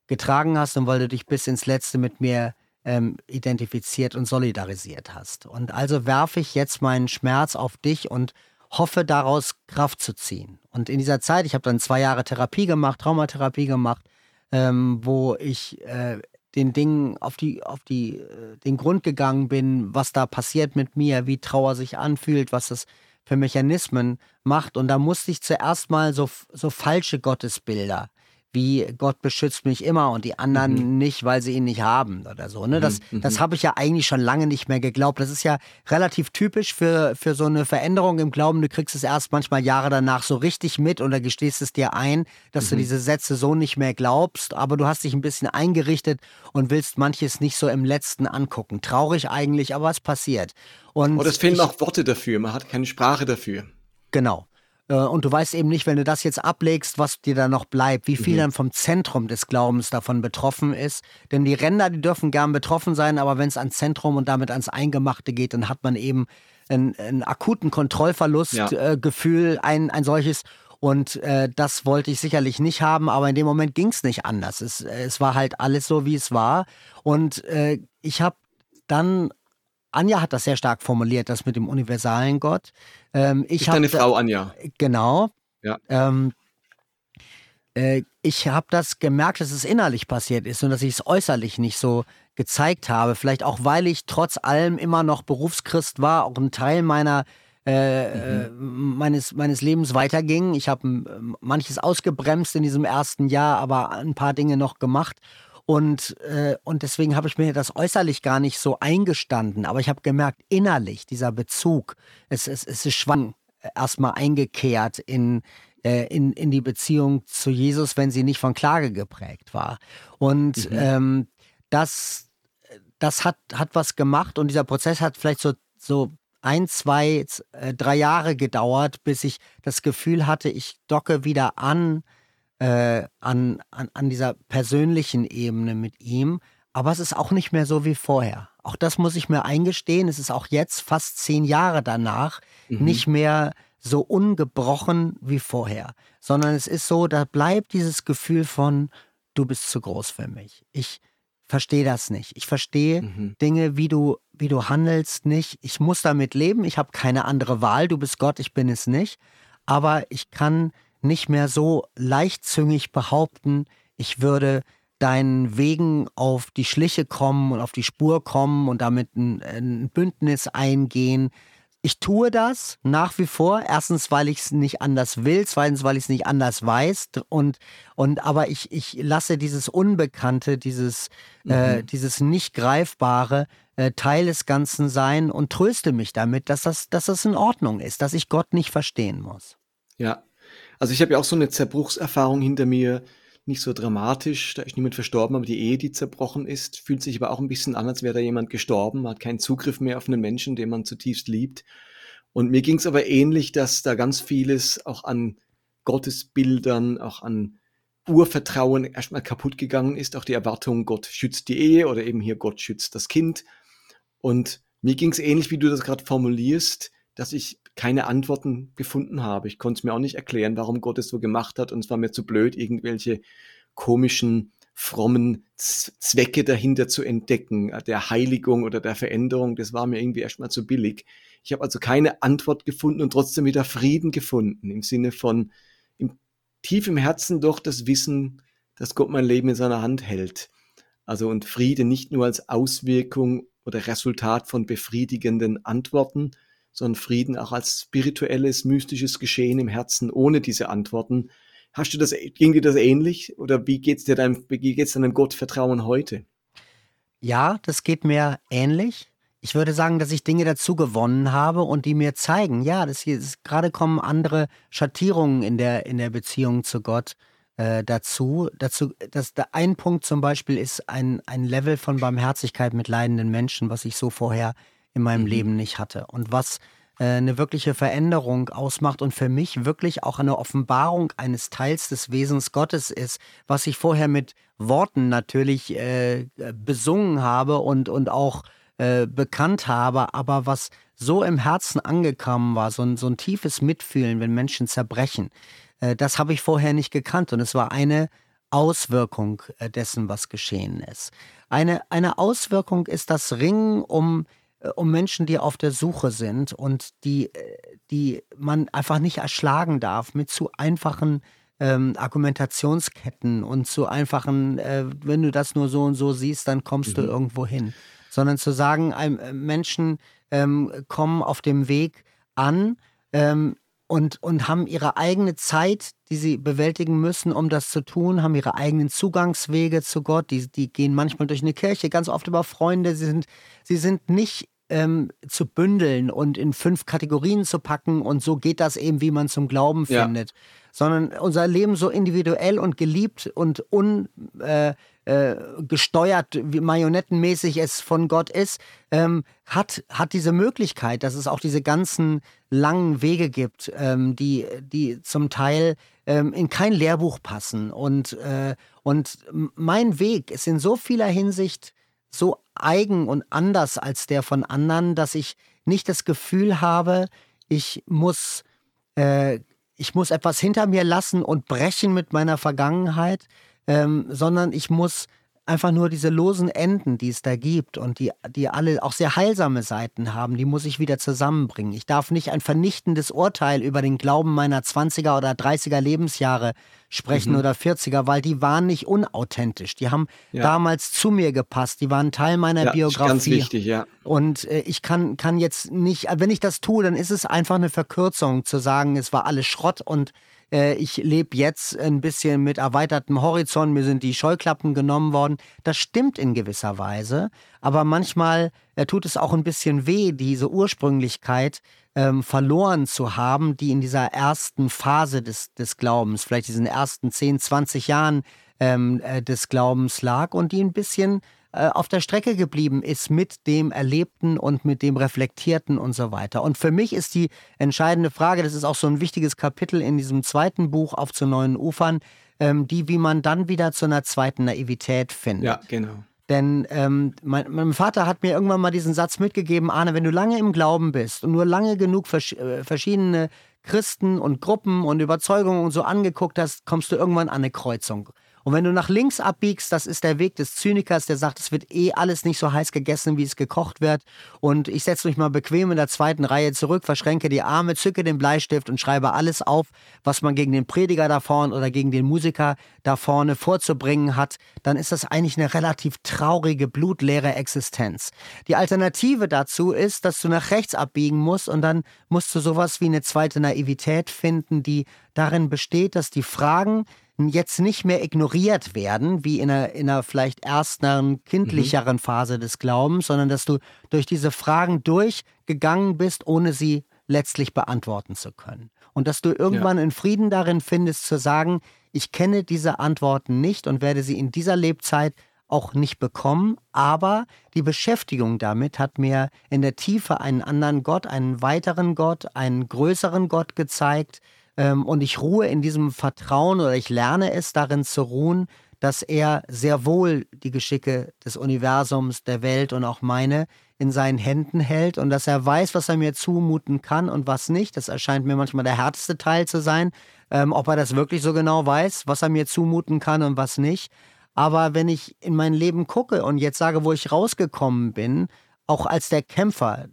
getragen hast und weil du dich bis ins Letzte mit mir ähm, identifiziert und solidarisiert hast. Und also werfe ich jetzt meinen Schmerz auf dich und hoffe daraus Kraft zu ziehen. Und in dieser Zeit, ich habe dann zwei Jahre Therapie gemacht, Traumatherapie gemacht, ähm, wo ich äh, den Dingen auf die, auf die, äh, den Grund gegangen bin, was da passiert mit mir, wie Trauer sich anfühlt, was das für Mechanismen macht. Und da musste ich zuerst mal so, so falsche Gottesbilder wie Gott beschützt mich immer und die anderen mhm. nicht, weil sie ihn nicht haben oder so. Ne? Das, mhm. das mhm. habe ich ja eigentlich schon lange nicht mehr geglaubt. Das ist ja relativ typisch für, für so eine Veränderung im Glauben. Du kriegst es erst manchmal Jahre danach so richtig mit oder gestehst es dir ein, dass mhm. du diese Sätze so nicht mehr glaubst, aber du hast dich ein bisschen eingerichtet und willst manches nicht so im Letzten angucken. Traurig eigentlich, aber es passiert. Und Oder es fehlen auch Worte dafür, man hat keine Sprache dafür. Genau. Äh, und du weißt eben nicht, wenn du das jetzt ablegst, was dir da noch bleibt, wie viel mhm. dann vom Zentrum des Glaubens davon betroffen ist. Denn die Ränder, die dürfen gern betroffen sein, aber wenn es ans Zentrum und damit ans Eingemachte geht, dann hat man eben einen, einen akuten Kontrollverlustgefühl, ja. äh, ein, ein solches. Und äh, das wollte ich sicherlich nicht haben, aber in dem Moment ging es nicht anders. Es, es war halt alles so, wie es war. Und äh, ich habe dann Anja hat das sehr stark formuliert, das mit dem universalen Gott. Ähm, ich deine Frau Anja. Genau. Ja. Ähm, äh, ich habe das gemerkt, dass es innerlich passiert ist und dass ich es äußerlich nicht so gezeigt habe. Vielleicht auch, weil ich trotz allem immer noch Berufschrist war, auch ein Teil meiner äh, mhm. meines, meines Lebens weiterging. Ich habe manches ausgebremst in diesem ersten Jahr, aber ein paar Dinge noch gemacht. Und, äh, und deswegen habe ich mir das äußerlich gar nicht so eingestanden. Aber ich habe gemerkt, innerlich, dieser Bezug, es, es, es ist schwang erstmal eingekehrt in, äh, in, in die Beziehung zu Jesus, wenn sie nicht von Klage geprägt war. Und mhm. ähm, das, das hat, hat was gemacht und dieser Prozess hat vielleicht so, so ein, zwei, äh, drei Jahre gedauert, bis ich das Gefühl hatte, ich docke wieder an, äh, an, an, an dieser persönlichen Ebene mit ihm. Aber es ist auch nicht mehr so wie vorher. Auch das muss ich mir eingestehen. Es ist auch jetzt, fast zehn Jahre danach, mhm. nicht mehr so ungebrochen wie vorher, sondern es ist so, da bleibt dieses Gefühl von, du bist zu groß für mich. Ich verstehe das nicht. Ich verstehe mhm. Dinge, wie du, wie du handelst, nicht. Ich muss damit leben. Ich habe keine andere Wahl. Du bist Gott, ich bin es nicht. Aber ich kann nicht mehr so leichtzüngig behaupten, ich würde deinen Wegen auf die Schliche kommen und auf die Spur kommen und damit ein, ein Bündnis eingehen, ich tue das nach wie vor. Erstens, weil ich es nicht anders will. Zweitens, weil ich es nicht anders weiß. Und, und aber ich, ich lasse dieses Unbekannte, dieses, äh, mhm. äh, dieses nicht greifbare äh, Teil des Ganzen sein und tröste mich damit, dass das, dass das in Ordnung ist, dass ich Gott nicht verstehen muss. Ja. Also ich habe ja auch so eine Zerbruchserfahrung hinter mir nicht so dramatisch, da ist niemand verstorben, aber die Ehe, die zerbrochen ist, fühlt sich aber auch ein bisschen an, als wäre da jemand gestorben, man hat keinen Zugriff mehr auf einen Menschen, den man zutiefst liebt. Und mir ging es aber ähnlich, dass da ganz vieles auch an Gottesbildern, auch an Urvertrauen erstmal kaputt gegangen ist, auch die Erwartung, Gott schützt die Ehe oder eben hier Gott schützt das Kind. Und mir ging es ähnlich, wie du das gerade formulierst, dass ich keine Antworten gefunden habe. Ich konnte es mir auch nicht erklären, warum Gott es so gemacht hat. Und es war mir zu blöd, irgendwelche komischen, frommen Zwecke dahinter zu entdecken, äh, der Heiligung oder der Veränderung. Das war mir irgendwie erstmal zu billig. Ich habe also keine Antwort gefunden und trotzdem wieder Frieden gefunden, im Sinne von im, tief im Herzen doch das Wissen, dass Gott mein Leben in seiner Hand hält. Also und Friede nicht nur als Auswirkung oder Resultat von befriedigenden Antworten, sondern Frieden auch als spirituelles, mystisches Geschehen im Herzen ohne diese Antworten. Hast du das, ging dir das ähnlich oder wie geht's dir deinem, deinem Gottvertrauen heute? Ja, das geht mir ähnlich. Ich würde sagen, dass ich Dinge dazu gewonnen habe und die mir zeigen, ja, das hier ist, gerade kommen andere Schattierungen in der, in der Beziehung zu Gott äh, dazu. dazu dass der ein Punkt zum Beispiel ist ein, ein Level von Barmherzigkeit mit leidenden Menschen, was ich so vorher in meinem mhm. Leben nicht hatte und was äh, eine wirkliche Veränderung ausmacht und für mich wirklich auch eine Offenbarung eines Teils des Wesens Gottes ist, was ich vorher mit Worten natürlich äh, besungen habe und, und auch äh, bekannt habe, aber was so im Herzen angekommen war, so ein, so ein tiefes Mitfühlen, wenn Menschen zerbrechen, äh, das habe ich vorher nicht gekannt und es war eine Auswirkung äh, dessen, was geschehen ist. Eine, eine Auswirkung ist das Ringen um um Menschen, die auf der Suche sind und die, äh, die man einfach nicht erschlagen darf mit zu einfachen ähm, Argumentationsketten und zu einfachen, äh, wenn du das nur so und so siehst, dann kommst mhm. du irgendwo hin. Sondern zu sagen, äh, Menschen ähm, kommen auf dem Weg an ähm, und, und haben ihre eigene Zeit, die sie bewältigen müssen, um das zu tun, haben ihre eigenen Zugangswege zu Gott. Die, die gehen manchmal durch eine Kirche, ganz oft über Freunde. Sie sind, sie sind nicht ähm, zu bündeln und in fünf Kategorien zu packen und so geht das eben, wie man zum Glauben ja. findet. Sondern unser Leben so individuell und geliebt und ungesteuert, äh, äh, wie marionettenmäßig es von Gott ist, ähm, hat, hat diese Möglichkeit, dass es auch diese ganzen langen Wege gibt, ähm, die, die zum Teil ähm, in kein Lehrbuch passen. Und, äh, und mein Weg ist in so vieler Hinsicht so eigen und anders als der von anderen, dass ich nicht das Gefühl habe, ich muss, äh, ich muss etwas hinter mir lassen und brechen mit meiner Vergangenheit, ähm, sondern ich muss einfach nur diese losen Enden, die es da gibt und die, die alle auch sehr heilsame Seiten haben, die muss ich wieder zusammenbringen. Ich darf nicht ein vernichtendes Urteil über den Glauben meiner 20er oder 30er Lebensjahre sprechen mhm. oder 40er, weil die waren nicht unauthentisch. Die haben ja. damals zu mir gepasst. Die waren Teil meiner ja, Biografie. Ganz wichtig, ja. Und äh, ich kann, kann jetzt nicht, wenn ich das tue, dann ist es einfach eine Verkürzung zu sagen, es war alles Schrott und äh, ich lebe jetzt ein bisschen mit erweitertem Horizont, mir sind die Scheuklappen genommen worden. Das stimmt in gewisser Weise, aber manchmal äh, tut es auch ein bisschen weh, diese Ursprünglichkeit ähm, verloren zu haben, die in dieser ersten Phase des, des Glaubens, vielleicht diesen ersten 10, 20 Jahren ähm, äh, des Glaubens lag und die ein bisschen äh, auf der Strecke geblieben ist mit dem Erlebten und mit dem Reflektierten und so weiter. Und für mich ist die entscheidende Frage, das ist auch so ein wichtiges Kapitel in diesem zweiten Buch auf zu neuen Ufern, ähm, die, wie man dann wieder zu einer zweiten Naivität findet. Ja, genau. Denn ähm, mein, mein, Vater hat mir irgendwann mal diesen Satz mitgegeben, Arne, wenn du lange im Glauben bist und nur lange genug vers äh, verschiedene Christen und Gruppen und Überzeugungen und so angeguckt hast, kommst du irgendwann an eine Kreuzung. Und wenn du nach links abbiegst, das ist der Weg des Zynikers, der sagt, es wird eh alles nicht so heiß gegessen, wie es gekocht wird. Und ich setze mich mal bequem in der zweiten Reihe zurück, verschränke die Arme, zücke den Bleistift und schreibe alles auf, was man gegen den Prediger da vorne oder gegen den Musiker da vorne vorzubringen hat, dann ist das eigentlich eine relativ traurige, blutleere Existenz. Die Alternative dazu ist, dass du nach rechts abbiegen musst und dann musst du sowas wie eine zweite Naivität finden, die darin besteht, dass die Fragen, jetzt nicht mehr ignoriert werden, wie in einer, in einer vielleicht ersten, kindlicheren mhm. Phase des Glaubens, sondern dass du durch diese Fragen durchgegangen bist, ohne sie letztlich beantworten zu können. Und dass du irgendwann ja. in Frieden darin findest, zu sagen, ich kenne diese Antworten nicht und werde sie in dieser Lebzeit auch nicht bekommen, aber die Beschäftigung damit hat mir in der Tiefe einen anderen Gott, einen weiteren Gott, einen größeren Gott gezeigt, ähm, und ich ruhe in diesem Vertrauen oder ich lerne es darin zu ruhen, dass er sehr wohl die Geschicke des Universums, der Welt und auch meine in seinen Händen hält und dass er weiß, was er mir zumuten kann und was nicht. Das erscheint mir manchmal der härteste Teil zu sein, ähm, ob er das wirklich so genau weiß, was er mir zumuten kann und was nicht. Aber wenn ich in mein Leben gucke und jetzt sage, wo ich rausgekommen bin, auch als der Kämpfer,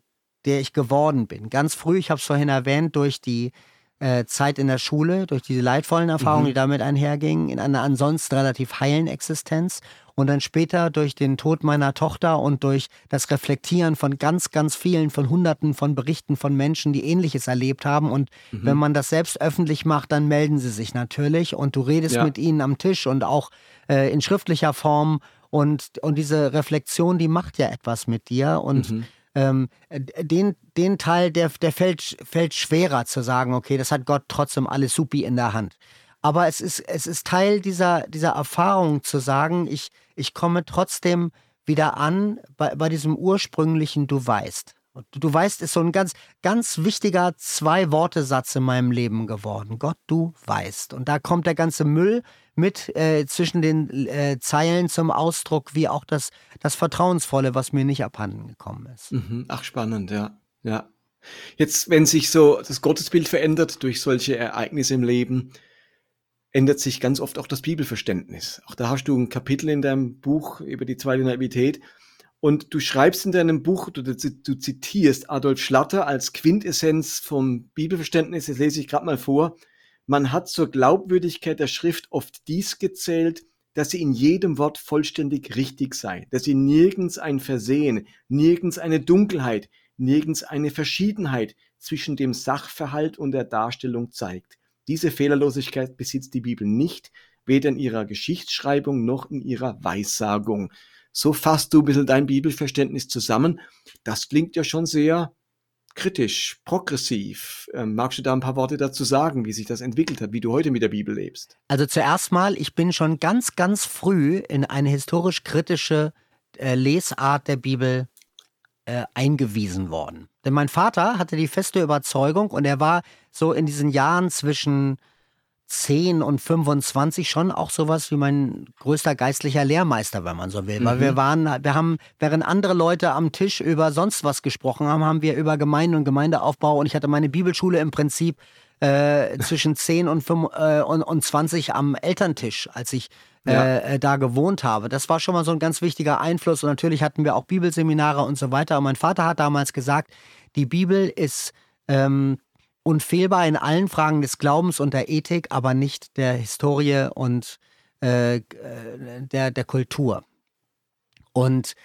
der ich geworden bin, ganz früh, ich habe es vorhin erwähnt, durch die äh, Zeit in der Schule, durch diese leidvollen Erfahrungen, mhm. die damit einhergingen, in einer ansonsten relativ heilen Existenz und dann später durch den Tod meiner Tochter und durch das Reflektieren von ganz, ganz vielen, von Hunderten von Berichten von Menschen, die Ähnliches erlebt haben. Und mhm. wenn man das selbst öffentlich macht, dann melden sie sich natürlich und du redest ja. mit ihnen am Tisch und auch äh, in schriftlicher Form. Und, und diese Reflexion, die macht ja etwas mit dir. Und mhm ähm, den, den Teil, der, der fällt, fällt schwerer zu sagen, okay, das hat Gott trotzdem alles supi in der Hand. Aber es ist, es ist Teil dieser, dieser Erfahrung zu sagen, ich, ich komme trotzdem wieder an bei, bei diesem ursprünglichen Du weißt. Du weißt, ist so ein ganz, ganz wichtiger Zwei-Worte-Satz in meinem Leben geworden. Gott, du weißt. Und da kommt der ganze Müll mit äh, zwischen den äh, Zeilen zum Ausdruck, wie auch das, das Vertrauensvolle, was mir nicht abhanden gekommen ist. Mhm. Ach, spannend, ja. Ja. Jetzt, wenn sich so das Gottesbild verändert durch solche Ereignisse im Leben, ändert sich ganz oft auch das Bibelverständnis. Auch da hast du ein Kapitel in deinem Buch über die zweite Naivität, und du schreibst in deinem Buch, du, du zitierst Adolf Schlatter als Quintessenz vom Bibelverständnis, das lese ich gerade mal vor. Man hat zur Glaubwürdigkeit der Schrift oft dies gezählt, dass sie in jedem Wort vollständig richtig sei, dass sie nirgends ein Versehen, nirgends eine Dunkelheit, nirgends eine Verschiedenheit zwischen dem Sachverhalt und der Darstellung zeigt. Diese Fehlerlosigkeit besitzt die Bibel nicht, weder in ihrer Geschichtsschreibung noch in ihrer Weissagung so fasst du ein bisschen dein Bibelverständnis zusammen. Das klingt ja schon sehr kritisch, progressiv. Ähm, magst du da ein paar Worte dazu sagen, wie sich das entwickelt hat, wie du heute mit der Bibel lebst? Also zuerst mal, ich bin schon ganz, ganz früh in eine historisch kritische äh, Lesart der Bibel äh, eingewiesen worden. Denn mein Vater hatte die feste Überzeugung und er war so in diesen Jahren zwischen 10 und 25 schon auch sowas wie mein größter geistlicher Lehrmeister, wenn man so will. Mhm. Weil wir waren, wir haben, während andere Leute am Tisch über sonst was gesprochen haben, haben wir über Gemeinde und Gemeindeaufbau und ich hatte meine Bibelschule im Prinzip äh, zwischen 10 und, 5, äh, und, und 20 am Elterntisch, als ich ja. Äh, äh, da gewohnt habe. Das war schon mal so ein ganz wichtiger Einfluss und natürlich hatten wir auch Bibelseminare und so weiter. Und mein Vater hat damals gesagt, die Bibel ist ähm, unfehlbar in allen Fragen des Glaubens und der Ethik, aber nicht der Historie und äh, der, der Kultur. Und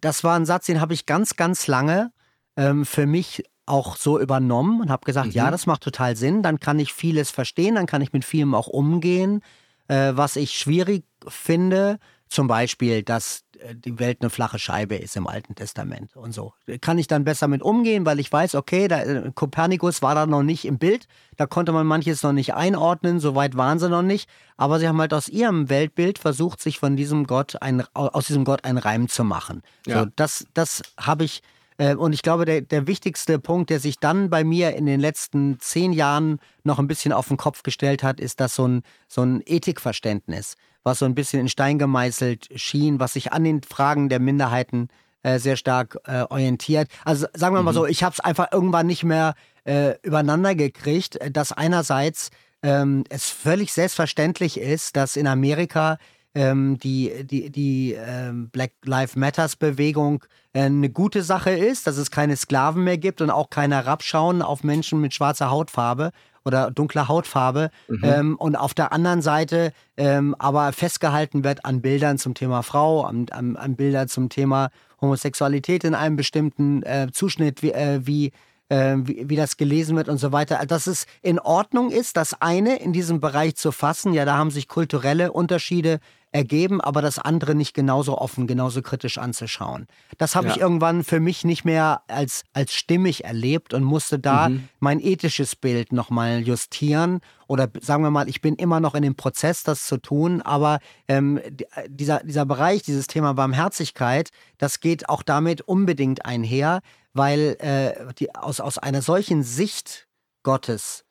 das war ein Satz, den habe ich ganz, ganz lange ähm, für mich auch so übernommen und habe gesagt, mhm. ja, das macht total Sinn, dann kann ich vieles verstehen, dann kann ich mit vielem auch umgehen. Äh, was ich schwierig finde, zum Beispiel, dass äh, die Welt eine flache Scheibe ist im Alten Testament und so. Kann ich dann besser mit umgehen, weil ich weiß, okay, da, äh, Kopernikus war da noch nicht im Bild, da konnte man manches noch nicht einordnen, so weit waren sie noch nicht, aber sie haben halt aus ihrem Weltbild versucht, sich von diesem Gott ein, aus diesem Gott einen Reim zu machen. Ja. So, das das habe ich und ich glaube, der, der wichtigste Punkt, der sich dann bei mir in den letzten zehn Jahren noch ein bisschen auf den Kopf gestellt hat, ist das so ein, so ein Ethikverständnis was so ein bisschen in Stein gemeißelt schien, was sich an den Fragen der Minderheiten äh, sehr stark äh, orientiert. Also sagen wir mal mhm. so, ich habe es einfach irgendwann nicht mehr äh, übereinander gekriegt, äh, dass einerseits ähm, es völlig selbstverständlich ist, dass in Amerika ähm, die, die, die ähm, Black Lives Matters Bewegung äh, eine gute Sache ist, dass es keine Sklaven mehr gibt und auch kein Herabschauen auf Menschen mit schwarzer Hautfarbe oder dunkler Hautfarbe. Mhm. Ähm, und auf der anderen Seite ähm, aber festgehalten wird an Bildern zum Thema Frau, an, an, an Bildern zum Thema Homosexualität in einem bestimmten äh, Zuschnitt, wie, äh, wie äh, wie, wie, das gelesen wird und so weiter. Dass es in Ordnung ist, das eine in diesem Bereich zu fassen. Ja, da haben sich kulturelle Unterschiede ergeben, aber das andere nicht genauso offen, genauso kritisch anzuschauen. Das habe ja. ich irgendwann für mich nicht mehr als, als stimmig erlebt und musste da mhm. mein ethisches Bild nochmal justieren. Oder sagen wir mal, ich bin immer noch in dem Prozess, das zu tun, aber ähm, dieser, dieser Bereich, dieses Thema Barmherzigkeit, das geht auch damit unbedingt einher, weil äh, die, aus, aus einer solchen Sicht Gottes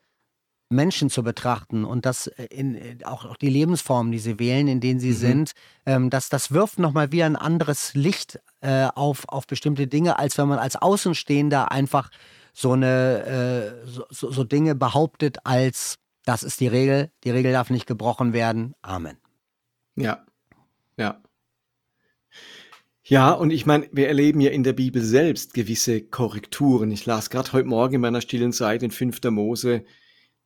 Menschen zu betrachten und das äh, in, äh, auch, auch die Lebensformen, die sie wählen, in denen sie mhm. sind, ähm, das, das wirft nochmal wieder ein anderes Licht äh, auf, auf bestimmte Dinge, als wenn man als Außenstehender einfach so eine äh, so, so Dinge behauptet als das ist die Regel, die Regel darf nicht gebrochen werden. Amen. Ja, ja. Ja, und ich meine, wir erleben ja in der Bibel selbst gewisse Korrekturen. Ich las gerade heute Morgen in meiner stillen Zeit in 5. Mose,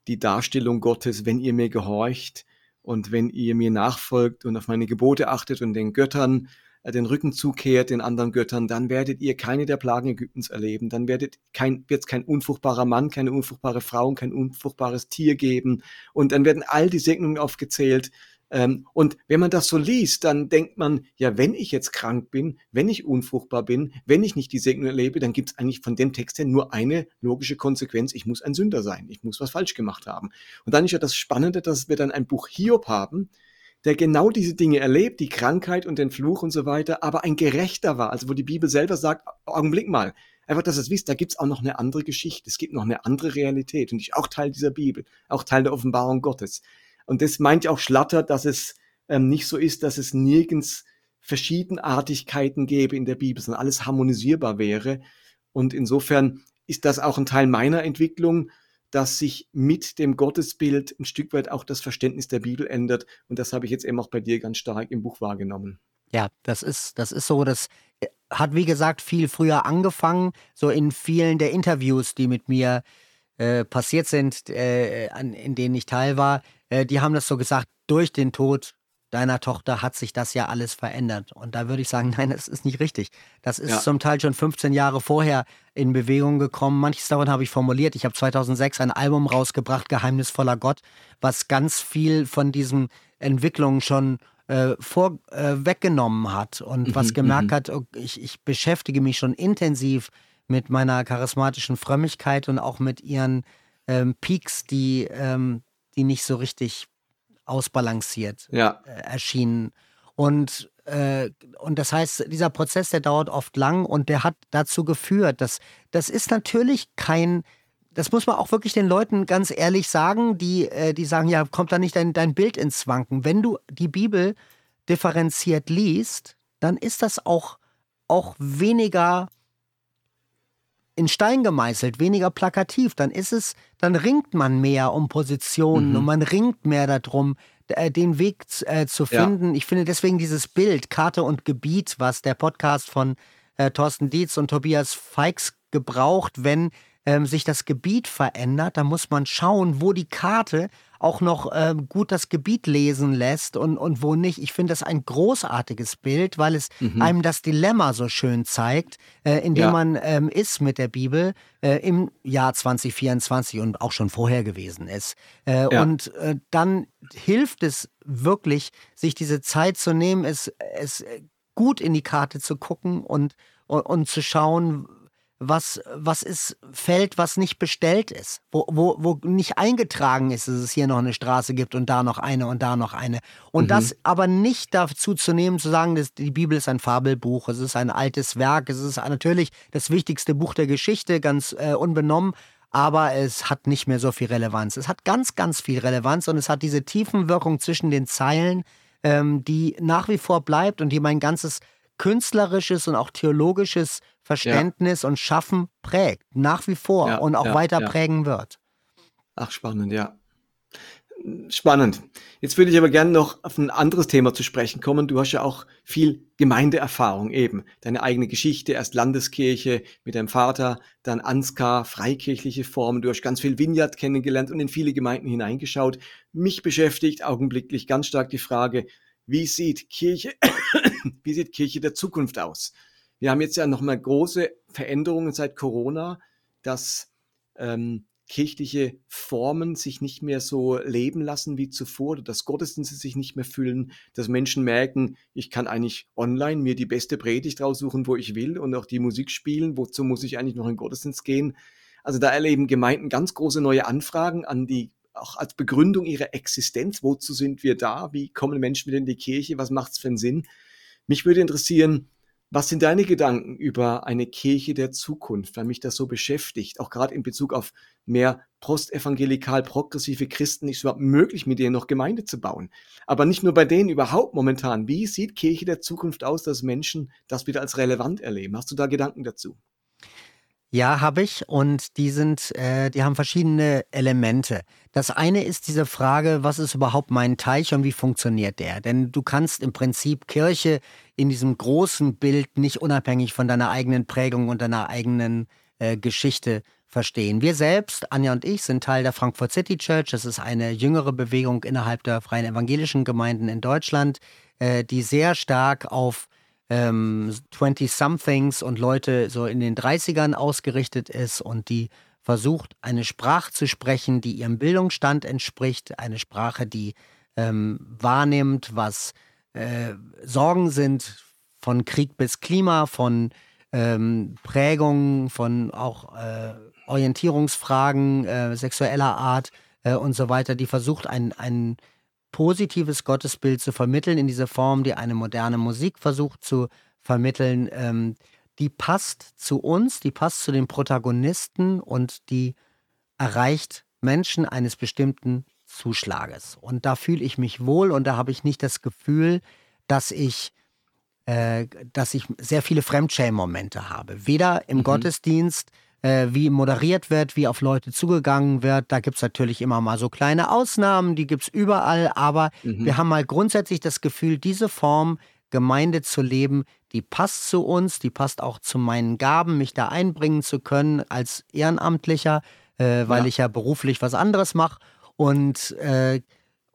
die Darstellung Gottes, wenn ihr mir gehorcht und wenn ihr mir nachfolgt und auf meine Gebote achtet und den Göttern äh, den Rücken zukehrt, den anderen Göttern, dann werdet ihr keine der Plagen Ägyptens erleben. Dann werdet kein, wird es kein unfruchtbarer Mann, keine unfruchtbare Frau und kein unfruchtbares Tier geben. Und dann werden all die Segnungen aufgezählt, und wenn man das so liest, dann denkt man, ja, wenn ich jetzt krank bin, wenn ich unfruchtbar bin, wenn ich nicht die Segnung erlebe, dann gibt es eigentlich von dem Text her nur eine logische Konsequenz. Ich muss ein Sünder sein. Ich muss was falsch gemacht haben. Und dann ist ja das Spannende, dass wir dann ein Buch Hiob haben, der genau diese Dinge erlebt, die Krankheit und den Fluch und so weiter, aber ein Gerechter war. Also wo die Bibel selber sagt, Augenblick mal, einfach, dass ihr es wisst, da gibt es auch noch eine andere Geschichte, es gibt noch eine andere Realität und ich auch Teil dieser Bibel, auch Teil der Offenbarung Gottes. Und das meint ja auch Schlatter, dass es ähm, nicht so ist, dass es nirgends Verschiedenartigkeiten gäbe in der Bibel, sondern alles harmonisierbar wäre. Und insofern ist das auch ein Teil meiner Entwicklung, dass sich mit dem Gottesbild ein Stück weit auch das Verständnis der Bibel ändert. Und das habe ich jetzt eben auch bei dir ganz stark im Buch wahrgenommen. Ja, das ist, das ist so, das äh, hat wie gesagt viel früher angefangen, so in vielen der Interviews, die mit mir äh, passiert sind, äh, an, in denen ich teil war, äh, die haben das so gesagt, durch den Tod deiner Tochter hat sich das ja alles verändert. Und da würde ich sagen, nein, das ist nicht richtig. Das ist ja. zum Teil schon 15 Jahre vorher in Bewegung gekommen. Manches davon habe ich formuliert. Ich habe 2006 ein Album rausgebracht, Geheimnisvoller Gott, was ganz viel von diesen Entwicklungen schon äh, vor, äh, weggenommen hat und mhm, was gemerkt mhm. hat, oh, ich, ich beschäftige mich schon intensiv mit meiner charismatischen Frömmigkeit und auch mit ihren ähm, Peaks, die ähm, die nicht so richtig ausbalanciert ja. äh, erschienen. Und, äh, und das heißt, dieser Prozess, der dauert oft lang und der hat dazu geführt, dass das ist natürlich kein das muss man auch wirklich den Leuten ganz ehrlich sagen, die, äh, die sagen, ja, kommt da nicht dein, dein Bild ins Wanken. Wenn du die Bibel differenziert liest, dann ist das auch, auch weniger in Stein gemeißelt, weniger plakativ. Dann ist es, dann ringt man mehr um Positionen mhm. und man ringt mehr darum, äh, den Weg äh, zu finden. Ja. Ich finde deswegen dieses Bild, Karte und Gebiet, was der Podcast von äh, Thorsten Dietz und Tobias Feix gebraucht, wenn ähm, sich das Gebiet verändert, dann muss man schauen, wo die Karte auch noch ähm, gut das Gebiet lesen lässt und, und wo nicht. Ich finde das ein großartiges Bild, weil es mhm. einem das Dilemma so schön zeigt, äh, in dem ja. man ähm, ist mit der Bibel äh, im Jahr 2024 und auch schon vorher gewesen ist. Äh, ja. Und äh, dann hilft es wirklich, sich diese Zeit zu nehmen, es, es gut in die Karte zu gucken und, und, und zu schauen, was, was ist Feld, was nicht bestellt ist, wo, wo, wo nicht eingetragen ist, dass es hier noch eine Straße gibt und da noch eine und da noch eine. Und mhm. das aber nicht dazu zu nehmen, zu sagen, dass die Bibel ist ein Fabelbuch, es ist ein altes Werk, es ist natürlich das wichtigste Buch der Geschichte, ganz äh, unbenommen, aber es hat nicht mehr so viel Relevanz. Es hat ganz, ganz viel Relevanz und es hat diese Tiefenwirkung zwischen den Zeilen, ähm, die nach wie vor bleibt und die mein ganzes künstlerisches und auch theologisches Verständnis ja. und Schaffen prägt, nach wie vor ja, und auch ja, weiter prägen wird. Ach, spannend, ja. Spannend. Jetzt würde ich aber gerne noch auf ein anderes Thema zu sprechen kommen. Du hast ja auch viel Gemeindeerfahrung eben. Deine eigene Geschichte, erst Landeskirche mit deinem Vater, dann Ansgar, freikirchliche Formen. Du hast ganz viel Vineyard kennengelernt und in viele Gemeinden hineingeschaut. Mich beschäftigt augenblicklich ganz stark die Frage, wie sieht Kirche, wie sieht Kirche der Zukunft aus? Wir haben jetzt ja nochmal große Veränderungen seit Corona, dass ähm, kirchliche Formen sich nicht mehr so leben lassen wie zuvor, dass Gottesdienste sich nicht mehr füllen, dass Menschen merken, ich kann eigentlich online mir die beste Predigt raussuchen, wo ich will und auch die Musik spielen, wozu muss ich eigentlich noch in Gottesdienst gehen. Also da erleben Gemeinden ganz große neue Anfragen an die auch als Begründung ihrer Existenz, wozu sind wir da, wie kommen Menschen wieder in die Kirche, was macht es für einen Sinn. Mich würde interessieren, was sind deine Gedanken über eine Kirche der Zukunft, weil mich das so beschäftigt, auch gerade in Bezug auf mehr postevangelikal progressive Christen, ist es überhaupt möglich, mit denen noch Gemeinde zu bauen? Aber nicht nur bei denen überhaupt momentan. Wie sieht Kirche der Zukunft aus, dass Menschen das wieder als relevant erleben? Hast du da Gedanken dazu? Ja, habe ich. Und die sind, äh, die haben verschiedene Elemente. Das eine ist diese Frage, was ist überhaupt mein Teich und wie funktioniert der? Denn du kannst im Prinzip Kirche in diesem großen Bild nicht unabhängig von deiner eigenen Prägung und deiner eigenen äh, Geschichte verstehen. Wir selbst, Anja und ich, sind Teil der Frankfurt City Church. Das ist eine jüngere Bewegung innerhalb der freien evangelischen Gemeinden in Deutschland, äh, die sehr stark auf ähm, 20-somethings und Leute so in den 30ern ausgerichtet ist und die versucht, eine Sprache zu sprechen, die ihrem Bildungsstand entspricht, eine Sprache, die ähm, wahrnimmt, was äh, Sorgen sind von Krieg bis Klima, von ähm, Prägungen, von auch äh, Orientierungsfragen äh, sexueller Art äh, und so weiter, die versucht, ein, ein positives Gottesbild zu vermitteln in dieser Form, die eine moderne Musik versucht zu vermitteln, ähm, die passt zu uns, die passt zu den Protagonisten und die erreicht Menschen eines bestimmten Zuschlages. Und da fühle ich mich wohl und da habe ich nicht das Gefühl, dass ich, äh, dass ich sehr viele Fremdschämen-Momente habe. Weder im mhm. Gottesdienst, äh, wie moderiert wird, wie auf Leute zugegangen wird. Da gibt es natürlich immer mal so kleine Ausnahmen, die gibt es überall, aber mhm. wir haben mal grundsätzlich das Gefühl, diese Form Gemeinde zu leben, die passt zu uns, die passt auch zu meinen Gaben, mich da einbringen zu können als Ehrenamtlicher, äh, weil ja. ich ja beruflich was anderes mache. Und äh,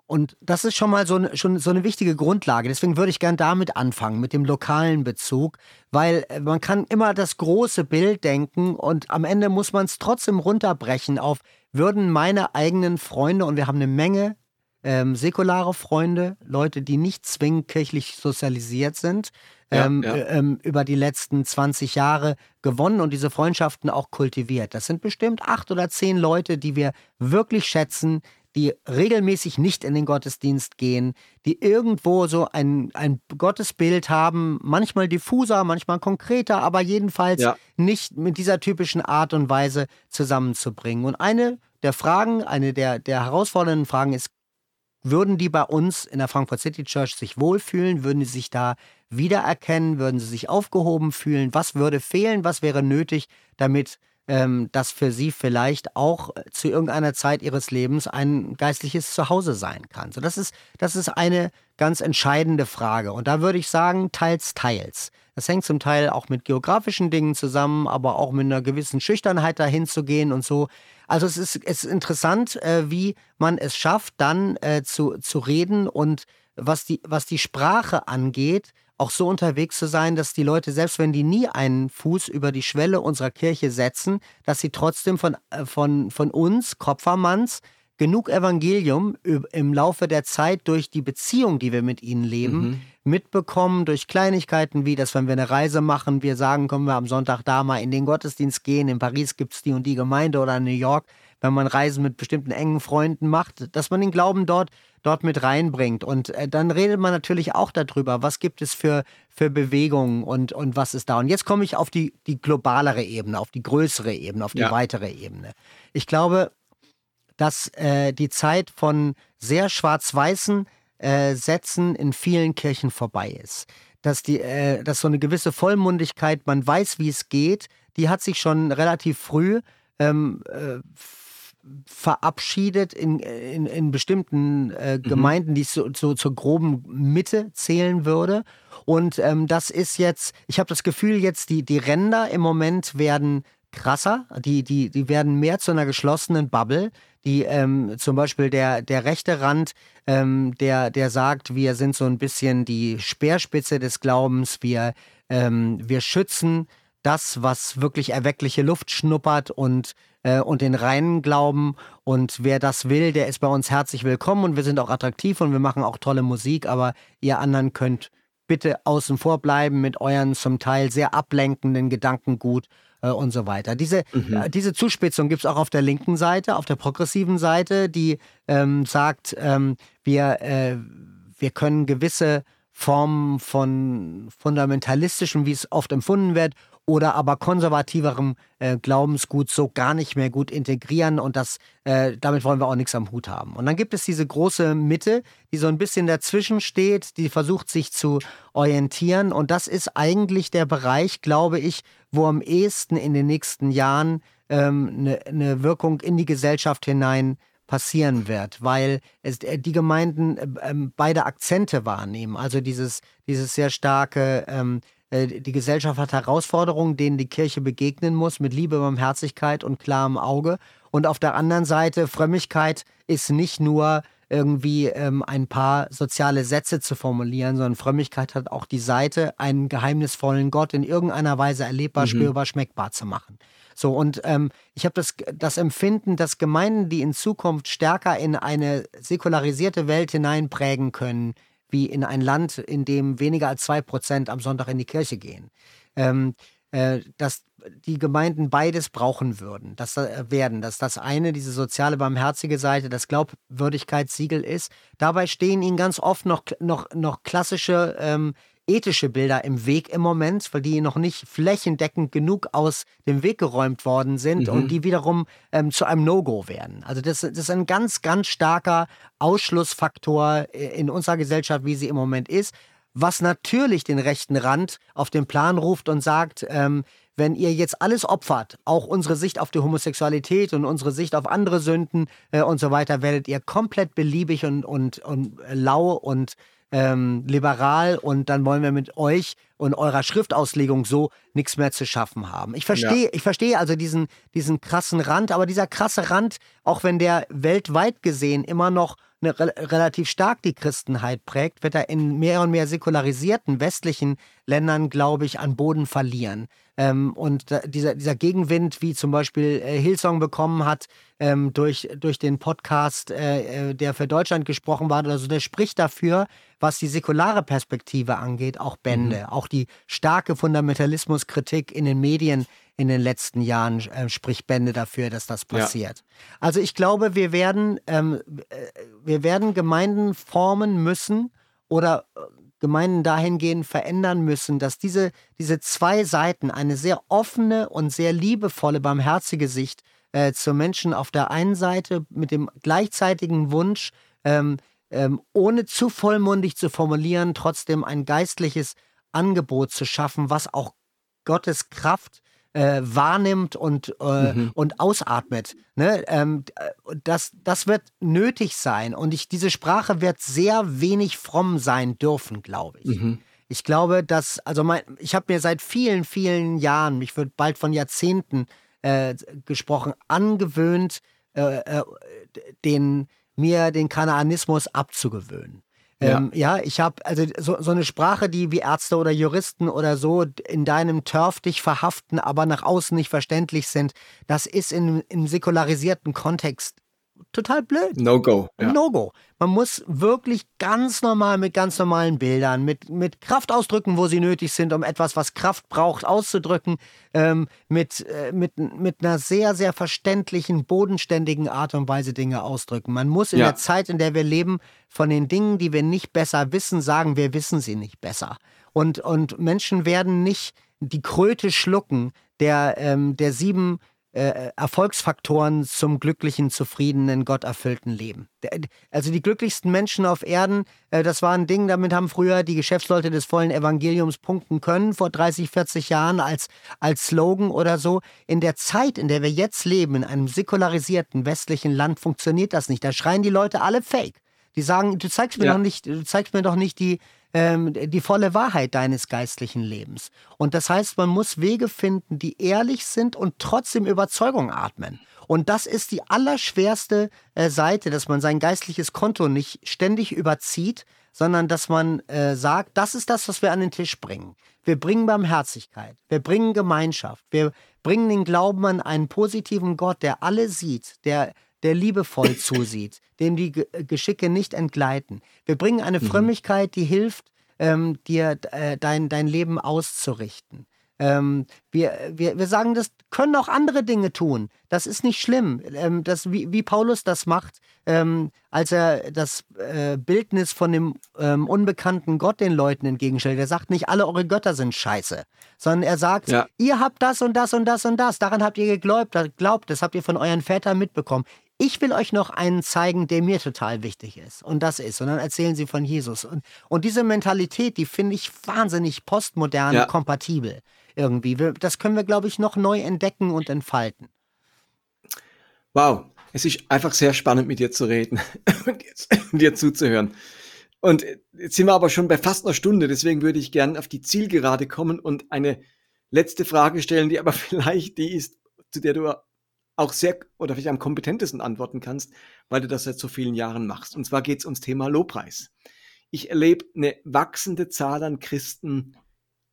und das ist schon mal so, eine, schon so eine wichtige Grundlage. Deswegen würde ich gern damit anfangen, mit dem lokalen Bezug, weil äh, man kann immer das große Bild denken und am Ende muss man es trotzdem runterbrechen auf, würden meine eigenen Freunde, und wir haben eine Menge ähm, säkulare Freunde, Leute, die nicht zwingend kirchlich sozialisiert sind, ähm, ja, ja. Ähm, über die letzten 20 Jahre gewonnen und diese Freundschaften auch kultiviert. Das sind bestimmt acht oder zehn Leute, die wir wirklich schätzen, die regelmäßig nicht in den Gottesdienst gehen, die irgendwo so ein, ein Gottesbild haben, manchmal diffuser, manchmal konkreter, aber jedenfalls ja. nicht mit dieser typischen Art und Weise zusammenzubringen. Und eine der Fragen, eine der, der herausfordernden Fragen ist, würden die bei uns in der Frankfurt City Church sich wohlfühlen? Würden sie sich da wiedererkennen? Würden sie sich aufgehoben fühlen? Was würde fehlen? Was wäre nötig, damit ähm, das für sie vielleicht auch zu irgendeiner Zeit ihres Lebens ein geistliches Zuhause sein kann? So, das, ist, das ist eine ganz entscheidende Frage. Und da würde ich sagen, teils, teils. Das hängt zum Teil auch mit geografischen Dingen zusammen, aber auch mit einer gewissen Schüchternheit dahin zu gehen und so. Also es ist, es ist interessant, äh, wie man es schafft, dann äh, zu, zu reden und was die, was die Sprache angeht, auch so unterwegs zu sein, dass die Leute, selbst wenn die nie einen Fuß über die Schwelle unserer Kirche setzen, dass sie trotzdem von, äh, von, von uns, Kopfermanns, genug Evangelium im Laufe der Zeit durch die Beziehung, die wir mit ihnen leben, mhm. mitbekommen, durch Kleinigkeiten wie, dass wenn wir eine Reise machen, wir sagen, können wir am Sonntag da mal in den Gottesdienst gehen, in Paris gibt es die und die Gemeinde oder in New York, wenn man Reisen mit bestimmten engen Freunden macht, dass man den Glauben dort, dort mit reinbringt. Und äh, dann redet man natürlich auch darüber, was gibt es für, für Bewegungen und, und was ist da. Und jetzt komme ich auf die, die globalere Ebene, auf die größere Ebene, auf die ja. weitere Ebene. Ich glaube, dass äh, die Zeit von sehr schwarz-weißen äh, Sätzen in vielen Kirchen vorbei ist. Dass, die, äh, dass so eine gewisse Vollmundigkeit, man weiß, wie es geht, die hat sich schon relativ früh ähm, äh, verabschiedet in, in, in bestimmten äh, mhm. Gemeinden, mhm. die ich so, so, zur groben Mitte zählen würde. Und ähm, das ist jetzt, ich habe das Gefühl, jetzt die, die Ränder im Moment werden krasser, die, die, die werden mehr zu einer geschlossenen Bubble. Die ähm, zum Beispiel der, der rechte Rand, ähm, der, der sagt, wir sind so ein bisschen die Speerspitze des Glaubens, wir, ähm, wir schützen das, was wirklich erweckliche Luft schnuppert und, äh, und den reinen Glauben. Und wer das will, der ist bei uns herzlich willkommen und wir sind auch attraktiv und wir machen auch tolle Musik, aber ihr anderen könnt bitte außen vor bleiben mit euren zum Teil sehr ablenkenden Gedankengut äh, und so weiter. Diese, mhm. äh, diese Zuspitzung gibt es auch auf der linken Seite, auf der progressiven Seite, die ähm, sagt, ähm, wir, äh, wir können gewisse Formen von fundamentalistischem, wie es oft empfunden wird, oder aber konservativerem äh, Glaubensgut so gar nicht mehr gut integrieren und das, äh, damit wollen wir auch nichts am Hut haben. Und dann gibt es diese große Mitte, die so ein bisschen dazwischen steht, die versucht sich zu orientieren und das ist eigentlich der Bereich, glaube ich, wo am ehesten in den nächsten Jahren eine ähm, ne, ne Wirkung in die Gesellschaft hinein passieren wird, weil es, äh, die Gemeinden äh, äh, beide Akzente wahrnehmen. Also dieses, dieses sehr starke ähm, äh, die Gesellschaft hat Herausforderungen, denen die Kirche begegnen muss, mit Liebe, Barmherzigkeit und klarem Auge. Und auf der anderen Seite, Frömmigkeit ist nicht nur irgendwie ähm, ein paar soziale Sätze zu formulieren, sondern Frömmigkeit hat auch die Seite, einen geheimnisvollen Gott in irgendeiner Weise erlebbar, mhm. spürbar, schmeckbar zu machen. So, und ähm, ich habe das, das Empfinden, dass Gemeinden, die in Zukunft stärker in eine säkularisierte Welt hineinprägen können, wie in ein Land, in dem weniger als zwei Prozent am Sonntag in die Kirche gehen. Ähm, äh, dass die Gemeinden beides brauchen würden, dass äh, werden, dass das eine diese soziale barmherzige Seite, das Glaubwürdigkeitssiegel ist. Dabei stehen ihnen ganz oft noch noch noch klassische ähm, ethische Bilder im Weg im Moment, weil die noch nicht flächendeckend genug aus dem Weg geräumt worden sind mhm. und die wiederum ähm, zu einem No-Go werden. Also das, das, ist ein ganz, ganz starker Ausschlussfaktor äh, in unserer Gesellschaft, wie sie im Moment ist, was natürlich den rechten Rand auf den Plan ruft und sagt, ähm, wenn ihr jetzt alles opfert, auch unsere Sicht auf die Homosexualität und unsere Sicht auf andere Sünden äh, und so weiter, werdet ihr komplett beliebig und, und, und lau und ähm, liberal und dann wollen wir mit euch und eurer Schriftauslegung so nichts mehr zu schaffen haben. Ich verstehe, ja. ich verstehe also diesen, diesen krassen Rand, aber dieser krasse Rand, auch wenn der weltweit gesehen immer noch eine, relativ stark die Christenheit prägt, wird er in mehr und mehr säkularisierten westlichen Ländern, glaube ich, an Boden verlieren. Ähm, und da, dieser, dieser Gegenwind, wie zum Beispiel äh, Hillsong bekommen hat, ähm, durch, durch den Podcast, äh, äh, der für Deutschland gesprochen war, also der spricht dafür, was die säkulare Perspektive angeht, auch Bände, mhm. auch die starke Fundamentalismuskritik in den Medien in den letzten Jahren äh, spricht Bände dafür, dass das passiert. Ja. Also ich glaube, wir werden, ähm, äh, wir werden Gemeinden formen müssen oder äh, Gemeinden dahingehend verändern müssen, dass diese, diese zwei Seiten, eine sehr offene und sehr liebevolle, barmherzige Sicht äh, zu Menschen auf der einen Seite mit dem gleichzeitigen Wunsch, ähm, ähm, ohne zu vollmundig zu formulieren, trotzdem ein geistliches Angebot zu schaffen, was auch Gottes Kraft äh, wahrnimmt und, äh, mhm. und ausatmet. Ne? Ähm, das, das wird nötig sein und ich, diese Sprache wird sehr wenig fromm sein dürfen, glaube ich. Mhm. Ich glaube, dass, also mein, ich habe mir seit vielen, vielen Jahren, ich würde bald von Jahrzehnten äh, gesprochen, angewöhnt, äh, äh, den, mir den Kanaanismus abzugewöhnen. Ja. Ähm, ja, ich habe also so, so eine Sprache, die wie Ärzte oder Juristen oder so in deinem Turf dich verhaften, aber nach außen nicht verständlich sind. Das ist in, im säkularisierten Kontext total blöd. No-Go. Ja. No-Go. Man muss wirklich ganz normal mit ganz normalen Bildern, mit, mit Kraft ausdrücken, wo sie nötig sind, um etwas, was Kraft braucht, auszudrücken, ähm, mit, äh, mit, mit einer sehr, sehr verständlichen, bodenständigen Art und Weise Dinge ausdrücken. Man muss in ja. der Zeit, in der wir leben, von den Dingen, die wir nicht besser wissen, sagen, wir wissen sie nicht besser. Und, und Menschen werden nicht die Kröte schlucken der, ähm, der sieben äh, Erfolgsfaktoren zum glücklichen, zufriedenen, gotterfüllten Leben. Also die glücklichsten Menschen auf Erden, äh, das war ein Ding, damit haben früher die Geschäftsleute des vollen Evangeliums punkten können, vor 30, 40 Jahren als, als Slogan oder so. In der Zeit, in der wir jetzt leben, in einem säkularisierten westlichen Land, funktioniert das nicht. Da schreien die Leute alle Fake. Die sagen, du zeigst mir ja. doch nicht, du zeigst mir doch nicht die, ähm, die volle Wahrheit deines geistlichen Lebens. Und das heißt, man muss Wege finden, die ehrlich sind und trotzdem Überzeugung atmen. Und das ist die allerschwerste äh, Seite, dass man sein geistliches Konto nicht ständig überzieht, sondern dass man äh, sagt, das ist das, was wir an den Tisch bringen. Wir bringen Barmherzigkeit, wir bringen Gemeinschaft, wir bringen den Glauben an einen positiven Gott, der alle sieht, der der liebevoll zusieht, dem die Geschicke nicht entgleiten. Wir bringen eine mhm. Frömmigkeit, die hilft, ähm, dir äh, dein, dein Leben auszurichten. Ähm, wir, wir, wir sagen, das können auch andere Dinge tun. Das ist nicht schlimm. Ähm, das, wie, wie Paulus das macht, ähm, als er das äh, Bildnis von dem ähm, unbekannten Gott den Leuten entgegenstellt. Er sagt nicht, alle eure Götter sind scheiße, sondern er sagt, ja. ihr habt das und das und das und das. Daran habt ihr geglaubt, glaubt, das habt ihr von euren Vätern mitbekommen ich will euch noch einen zeigen, der mir total wichtig ist. Und das ist. Und dann erzählen sie von Jesus. Und, und diese Mentalität, die finde ich wahnsinnig postmodern, ja. kompatibel irgendwie. Das können wir, glaube ich, noch neu entdecken und entfalten. Wow, es ist einfach sehr spannend, mit dir zu reden und dir zuzuhören. Und jetzt sind wir aber schon bei fast einer Stunde, deswegen würde ich gerne auf die Zielgerade kommen und eine letzte Frage stellen, die aber vielleicht die ist, zu der du auch sehr oder vielleicht am kompetentesten antworten kannst, weil du das seit so vielen Jahren machst. Und zwar geht es ums Thema Lobpreis. Ich erlebe eine wachsende Zahl an Christen,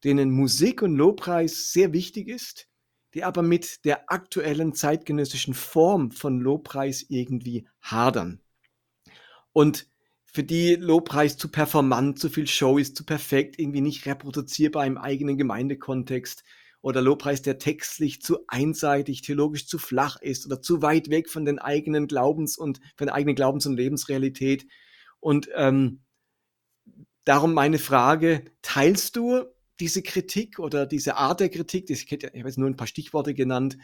denen Musik und Lobpreis sehr wichtig ist, die aber mit der aktuellen zeitgenössischen Form von Lobpreis irgendwie hadern. Und für die Lobpreis zu performant, zu viel Show ist, zu perfekt, irgendwie nicht reproduzierbar im eigenen Gemeindekontext oder Lobpreis, der textlich zu einseitig, theologisch zu flach ist oder zu weit weg von den eigenen Glaubens- und von der eigenen Glaubens- und Lebensrealität. Und ähm, darum meine Frage, teilst du diese Kritik oder diese Art der Kritik, ich habe jetzt nur ein paar Stichworte genannt,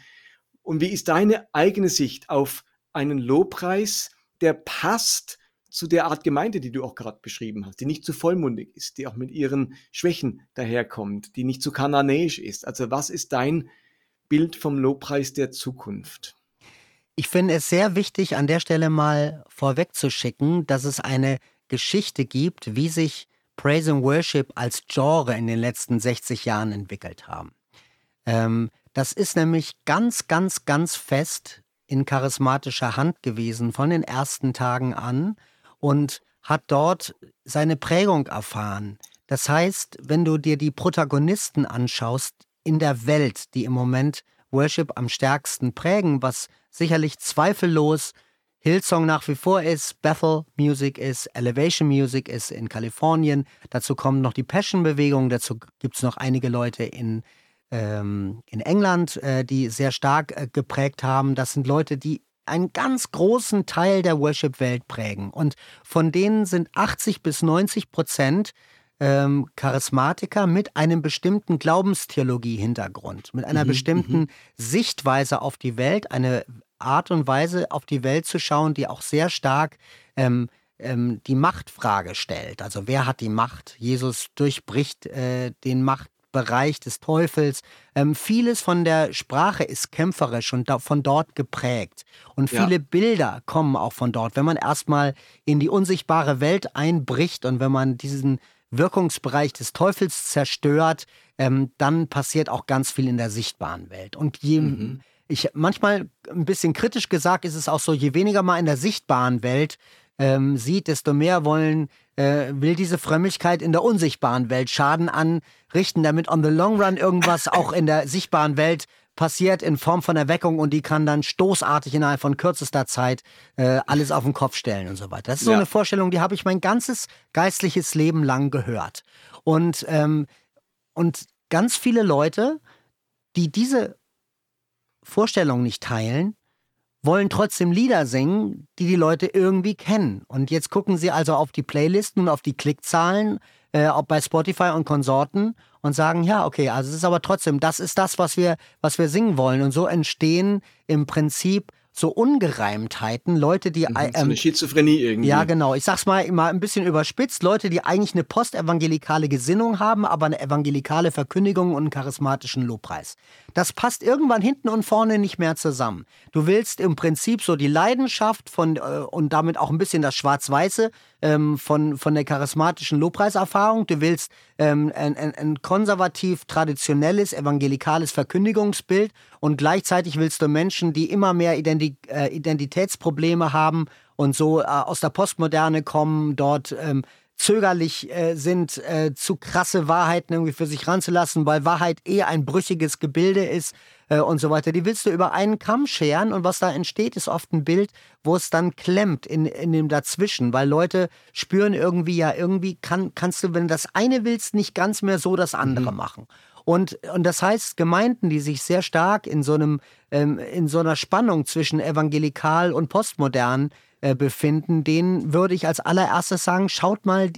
und wie ist deine eigene Sicht auf einen Lobpreis, der passt zu der Art Gemeinde, die du auch gerade beschrieben hast, die nicht zu vollmundig ist, die auch mit ihren Schwächen daherkommt, die nicht zu kananäisch ist. Also was ist dein Bild vom Lobpreis der Zukunft? Ich finde es sehr wichtig, an der Stelle mal vorwegzuschicken, dass es eine Geschichte gibt, wie sich Praise and Worship als Genre in den letzten 60 Jahren entwickelt haben. Ähm, das ist nämlich ganz, ganz, ganz fest in charismatischer Hand gewesen von den ersten Tagen an und hat dort seine Prägung erfahren. Das heißt, wenn du dir die Protagonisten anschaust in der Welt, die im Moment Worship am stärksten prägen, was sicherlich zweifellos Hillsong nach wie vor ist, Bethel Music ist, Elevation Music ist in Kalifornien. Dazu kommen noch die Passion-Bewegung, dazu gibt es noch einige Leute in ähm, in England, äh, die sehr stark äh, geprägt haben. Das sind Leute, die einen ganz großen Teil der Worship-Welt prägen. Und von denen sind 80 bis 90 Prozent ähm, Charismatiker mit einem bestimmten Glaubenstheologie-Hintergrund, mit einer mhm, bestimmten mhm. Sichtweise auf die Welt, eine Art und Weise auf die Welt zu schauen, die auch sehr stark ähm, ähm, die Machtfrage stellt. Also wer hat die Macht? Jesus durchbricht äh, den Machtbereich des Teufels. Ähm, vieles von der Sprache ist kämpferisch und da, von dort geprägt. Und viele ja. Bilder kommen auch von dort. Wenn man erstmal in die unsichtbare Welt einbricht und wenn man diesen Wirkungsbereich des Teufels zerstört, ähm, dann passiert auch ganz viel in der sichtbaren Welt. Und je, mhm. ich manchmal ein bisschen kritisch gesagt, ist es auch so, je weniger man in der sichtbaren Welt ähm, sieht, desto mehr wollen, äh, will diese Frömmigkeit in der unsichtbaren Welt Schaden anrichten, damit on the long run irgendwas auch in der sichtbaren Welt passiert in Form von Erweckung und die kann dann stoßartig innerhalb von kürzester Zeit äh, alles auf den Kopf stellen und so weiter. Das ist so ja. eine Vorstellung, die habe ich mein ganzes geistliches Leben lang gehört. Und, ähm, und ganz viele Leute, die diese Vorstellung nicht teilen, wollen trotzdem Lieder singen, die die Leute irgendwie kennen. Und jetzt gucken sie also auf die Playlisten und auf die Klickzahlen, äh, bei Spotify und Konsorten und sagen, ja, okay, also es ist aber trotzdem, das ist das, was wir, was wir singen wollen. Und so entstehen im Prinzip so Ungereimtheiten, Leute, die. Ähm, so eine Schizophrenie irgendwie. Ja, genau. Ich sag's mal, mal ein bisschen überspitzt. Leute, die eigentlich eine postevangelikale Gesinnung haben, aber eine evangelikale Verkündigung und einen charismatischen Lobpreis. Das passt irgendwann hinten und vorne nicht mehr zusammen. Du willst im Prinzip so die Leidenschaft von äh, und damit auch ein bisschen das Schwarz-Weiße ähm, von, von der charismatischen Lobpreiserfahrung. Du willst ähm, ein, ein, ein konservativ traditionelles evangelikales Verkündigungsbild und gleichzeitig willst du Menschen, die immer mehr Identi äh, Identitätsprobleme haben und so äh, aus der Postmoderne kommen, dort ähm, zögerlich äh, sind, äh, zu krasse Wahrheiten irgendwie für sich ranzulassen, weil Wahrheit eh ein brüchiges Gebilde ist äh, und so weiter. Die willst du über einen Kamm scheren und was da entsteht, ist oft ein Bild, wo es dann klemmt in, in dem Dazwischen, weil Leute spüren irgendwie, ja, irgendwie kann, kannst du, wenn du das eine willst, nicht ganz mehr so das andere mhm. machen. Und, und das heißt, Gemeinden, die sich sehr stark in so einem, ähm, in so einer Spannung zwischen evangelikal und postmodern äh, befinden, denen würde ich als allererstes sagen, schaut mal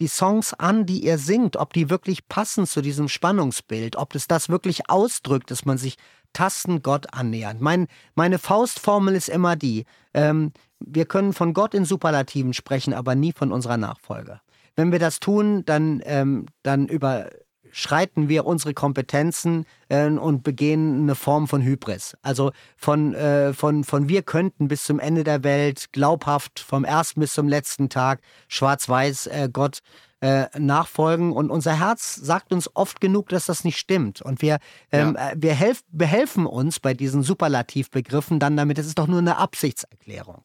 die Songs an, die ihr singt, ob die wirklich passen zu diesem Spannungsbild, ob es das wirklich ausdrückt, dass man sich tastend Gott annähert. Mein, meine Faustformel ist immer die, ähm, wir können von Gott in Superlativen sprechen, aber nie von unserer Nachfolge. Wenn wir das tun, dann, ähm, dann über, schreiten wir unsere Kompetenzen äh, und begehen eine Form von Hybris. Also von, äh, von, von wir könnten bis zum Ende der Welt glaubhaft vom ersten bis zum letzten Tag schwarz-weiß äh, Gott äh, nachfolgen. Und unser Herz sagt uns oft genug, dass das nicht stimmt. Und wir, ähm, ja. Äh, wir helf, behelfen uns bei diesen Superlativbegriffen dann damit, es ist doch nur eine Absichtserklärung.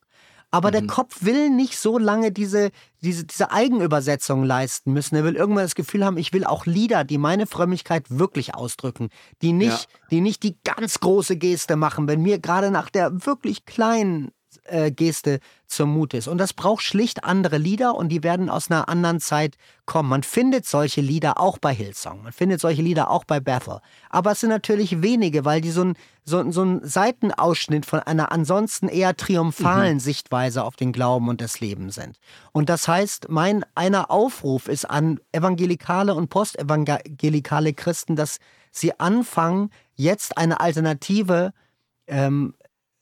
Aber mhm. der Kopf will nicht so lange diese, diese, diese Eigenübersetzung leisten müssen. Er will irgendwann das Gefühl haben, ich will auch Lieder, die meine Frömmigkeit wirklich ausdrücken, die nicht, ja. die nicht die ganz große Geste machen, wenn mir gerade nach der wirklich kleinen äh, Geste zumute ist. Und das braucht schlicht andere Lieder und die werden aus einer anderen Zeit kommen. Man findet solche Lieder auch bei Hillsong, man findet solche Lieder auch bei Bethel. Aber es sind natürlich wenige, weil die so ein, so, so ein Seitenausschnitt von einer ansonsten eher triumphalen mhm. Sichtweise auf den Glauben und das Leben sind. Und das heißt, mein einer Aufruf ist an evangelikale und postevangelikale Christen, dass sie anfangen, jetzt eine Alternative ähm,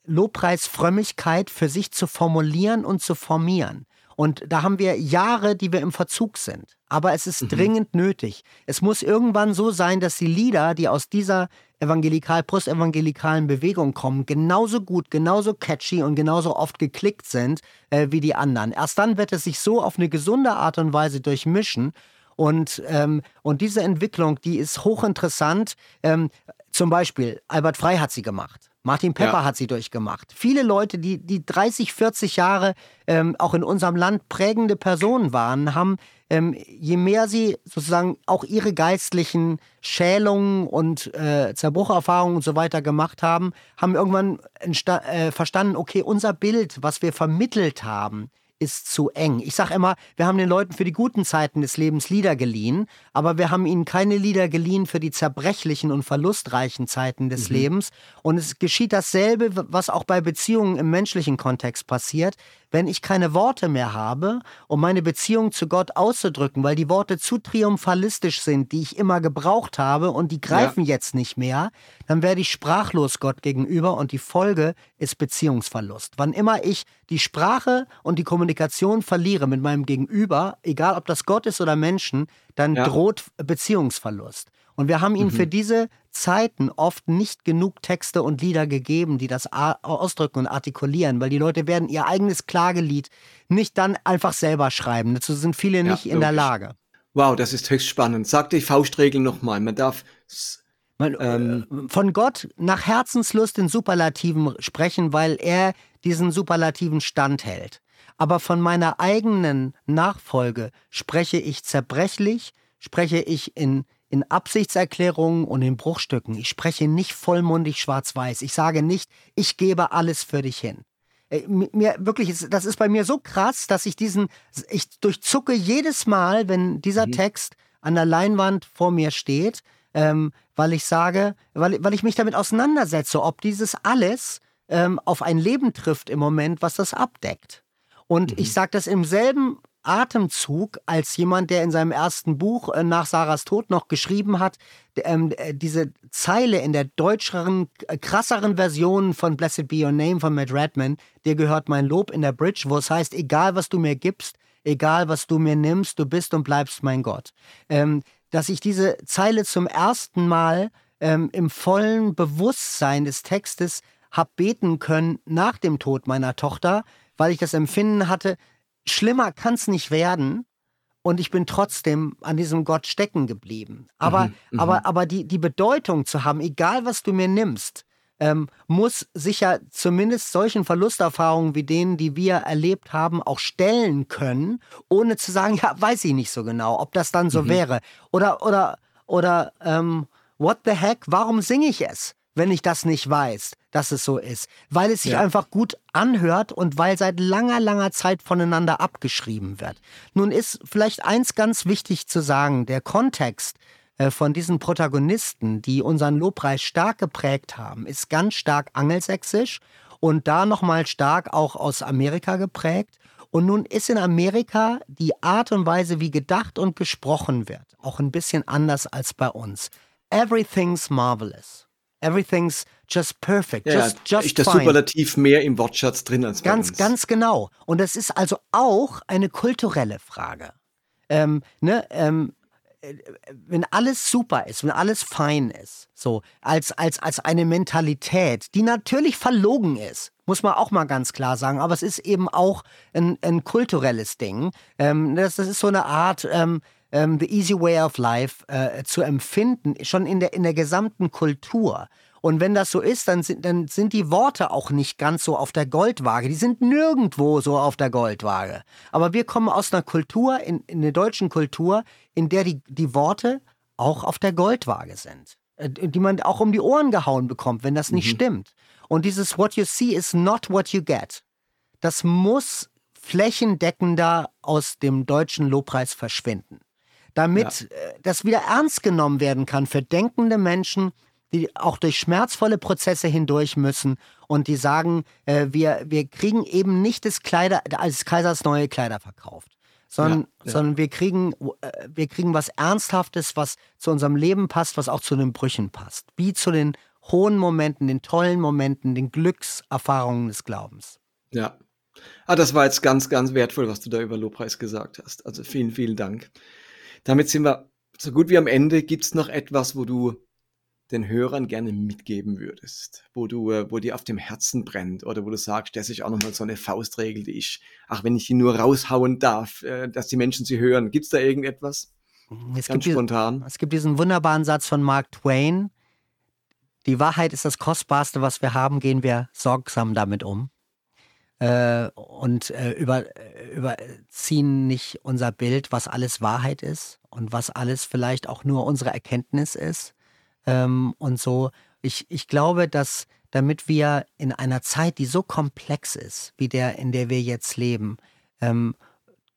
Lobpreisfrömmigkeit für sich zu formulieren und zu formieren. Und da haben wir Jahre, die wir im Verzug sind. Aber es ist mhm. dringend nötig. Es muss irgendwann so sein, dass die Lieder, die aus dieser evangelikal-postevangelikalen Bewegung kommen, genauso gut, genauso catchy und genauso oft geklickt sind äh, wie die anderen. Erst dann wird es sich so auf eine gesunde Art und Weise durchmischen. Und, ähm, und diese Entwicklung, die ist hochinteressant. Ähm, zum Beispiel, Albert Frei hat sie gemacht. Martin Pepper ja. hat sie durchgemacht. Viele Leute, die, die 30, 40 Jahre ähm, auch in unserem Land prägende Personen waren, haben, ähm, je mehr sie sozusagen auch ihre geistlichen Schälungen und äh, Zerbrucherfahrungen und so weiter gemacht haben, haben irgendwann äh, verstanden, okay, unser Bild, was wir vermittelt haben, ist zu eng. Ich sage immer, wir haben den Leuten für die guten Zeiten des Lebens Lieder geliehen, aber wir haben ihnen keine Lieder geliehen für die zerbrechlichen und verlustreichen Zeiten des mhm. Lebens. Und es geschieht dasselbe, was auch bei Beziehungen im menschlichen Kontext passiert wenn ich keine Worte mehr habe, um meine Beziehung zu Gott auszudrücken, weil die Worte zu triumphalistisch sind, die ich immer gebraucht habe und die greifen ja. jetzt nicht mehr, dann werde ich sprachlos Gott gegenüber und die Folge ist Beziehungsverlust. Wann immer ich die Sprache und die Kommunikation verliere mit meinem Gegenüber, egal ob das Gott ist oder Menschen, dann ja. droht Beziehungsverlust. Und wir haben ihnen mhm. für diese Zeiten oft nicht genug Texte und Lieder gegeben, die das ausdrücken und artikulieren, weil die Leute werden ihr eigenes Klagelied nicht dann einfach selber schreiben. Dazu sind viele ja, nicht in der Lage. Wow, das ist höchst spannend. Sag die Faustregel nochmal. Man darf man, ähm, äh, von Gott nach Herzenslust in Superlativen sprechen, weil er diesen Superlativen standhält. Aber von meiner eigenen Nachfolge spreche ich zerbrechlich, spreche ich in in Absichtserklärungen und in Bruchstücken. Ich spreche nicht vollmundig schwarz-weiß. Ich sage nicht, ich gebe alles für dich hin. Äh, mir wirklich, das ist bei mir so krass, dass ich diesen, ich durchzucke jedes Mal, wenn dieser mhm. Text an der Leinwand vor mir steht, ähm, weil ich sage, weil, weil ich mich damit auseinandersetze, ob dieses alles ähm, auf ein Leben trifft im Moment, was das abdeckt. Und mhm. ich sage das im selben Atemzug als jemand, der in seinem ersten Buch äh, nach Sarahs Tod noch geschrieben hat, ähm, äh, diese Zeile in der deutscheren, äh, krasseren Version von Blessed Be Your Name von Matt Redman, dir gehört mein Lob in der Bridge, wo es heißt, egal was du mir gibst, egal was du mir nimmst, du bist und bleibst mein Gott. Ähm, dass ich diese Zeile zum ersten Mal ähm, im vollen Bewusstsein des Textes habe beten können nach dem Tod meiner Tochter, weil ich das Empfinden hatte, schlimmer kann es nicht werden. Und ich bin trotzdem an diesem Gott stecken geblieben. Aber, mhm, mhm, aber, aber die, die Bedeutung zu haben, egal was du mir nimmst, ähm, muss sicher zumindest solchen Verlusterfahrungen wie denen, die wir erlebt haben, auch stellen können, ohne zu sagen, ja, weiß ich nicht so genau, ob das dann so mhm. wäre. Oder, oder, oder, ähm, what the heck, warum singe ich es? wenn ich das nicht weiß, dass es so ist. Weil es sich ja. einfach gut anhört und weil seit langer, langer Zeit voneinander abgeschrieben wird. Nun ist vielleicht eins ganz wichtig zu sagen, der Kontext äh, von diesen Protagonisten, die unseren Lobpreis stark geprägt haben, ist ganz stark angelsächsisch und da nochmal stark auch aus Amerika geprägt. Und nun ist in Amerika die Art und Weise, wie gedacht und gesprochen wird, auch ein bisschen anders als bei uns. Everything's marvelous. Everything's just perfect, ja, just, just ist das fine. Superlativ mehr im Wortschatz drin als bei Ganz, uns. ganz genau. Und das ist also auch eine kulturelle Frage. Ähm, ne, ähm, äh, wenn alles super ist, wenn alles fein ist, so als, als, als eine Mentalität, die natürlich verlogen ist, muss man auch mal ganz klar sagen, aber es ist eben auch ein, ein kulturelles Ding. Ähm, das, das ist so eine Art, ähm, ähm, The Easy Way of Life äh, zu empfinden, schon in der, in der gesamten Kultur. Und wenn das so ist, dann sind, dann sind die Worte auch nicht ganz so auf der Goldwaage. Die sind nirgendwo so auf der Goldwaage. Aber wir kommen aus einer Kultur, in, in der deutschen Kultur, in der die, die Worte auch auf der Goldwaage sind. Äh, die man auch um die Ohren gehauen bekommt, wenn das nicht mhm. stimmt. Und dieses What you see is not what you get. Das muss flächendeckender aus dem deutschen Lobpreis verschwinden damit ja. Äh, das wieder ernst genommen werden kann für denkende Menschen, die auch durch schmerzvolle Prozesse hindurch müssen und die sagen, äh, wir, wir kriegen eben nicht das Kleider, als Kaisers neue Kleider verkauft. Sondern, ja, ja. sondern wir, kriegen, äh, wir kriegen was Ernsthaftes, was zu unserem Leben passt, was auch zu den Brüchen passt. Wie zu den hohen Momenten, den tollen Momenten, den Glückserfahrungen des Glaubens. Ja. Ah, das war jetzt ganz, ganz wertvoll, was du da über Lobpreis gesagt hast. Also vielen, vielen Dank. Damit sind wir so gut wie am Ende. Gibt es noch etwas, wo du den Hörern gerne mitgeben würdest, wo du, äh, wo dir auf dem Herzen brennt oder wo du sagst, das ist auch nochmal so eine Faustregel, die ich, ach, wenn ich die nur raushauen darf, äh, dass die Menschen sie hören. Gibt es da irgendetwas? Es Ganz gibt spontan. Diesen, es gibt diesen wunderbaren Satz von Mark Twain. Die Wahrheit ist das Kostbarste, was wir haben, gehen wir sorgsam damit um äh, und äh, über, äh, überziehen nicht unser Bild, was alles Wahrheit ist und was alles vielleicht auch nur unsere Erkenntnis ist. Ähm, und so, ich, ich glaube, dass damit wir in einer Zeit, die so komplex ist, wie der, in der wir jetzt leben, ähm,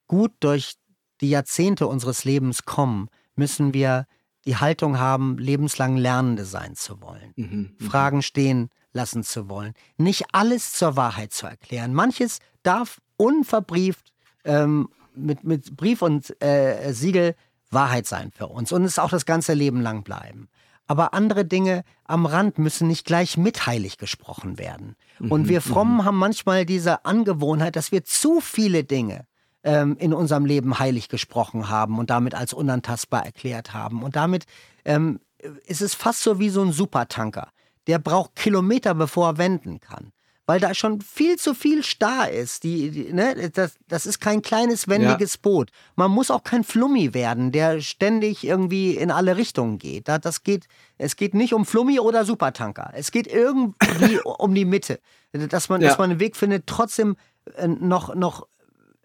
gut durch die Jahrzehnte unseres Lebens kommen, müssen wir die Haltung haben, lebenslang Lernende sein zu wollen, mhm, mhm, Fragen stehen lassen zu wollen, nicht alles zur Wahrheit zu erklären. Manches darf unverbrieft ähm, mit, mit Brief und äh, Siegel Wahrheit sein für uns und es auch das ganze Leben lang bleiben. Aber andere Dinge am Rand müssen nicht gleich mit heilig gesprochen werden. Und mhm, wir Frommen mhm. haben manchmal diese Angewohnheit, dass wir zu viele Dinge ähm, in unserem Leben heilig gesprochen haben und damit als unantastbar erklärt haben. Und damit ähm, ist es fast so wie so ein Supertanker. Der braucht Kilometer, bevor er wenden kann weil da schon viel zu viel starr ist. Die, die ne? das, das ist kein kleines, wendiges ja. Boot. Man muss auch kein Flummi werden, der ständig irgendwie in alle Richtungen geht. Das geht. Es geht nicht um Flummi oder Supertanker. Es geht irgendwie um die Mitte. Dass man, ja. dass man einen Weg findet, trotzdem äh, noch, noch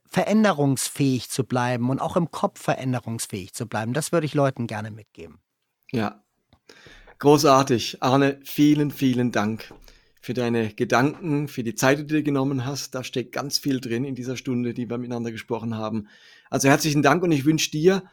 veränderungsfähig zu bleiben und auch im Kopf veränderungsfähig zu bleiben. Das würde ich Leuten gerne mitgeben. Ja, großartig. Arne, vielen, vielen Dank für deine Gedanken, für die Zeit, die du dir genommen hast. Da steckt ganz viel drin in dieser Stunde, die wir miteinander gesprochen haben. Also herzlichen Dank und ich wünsche dir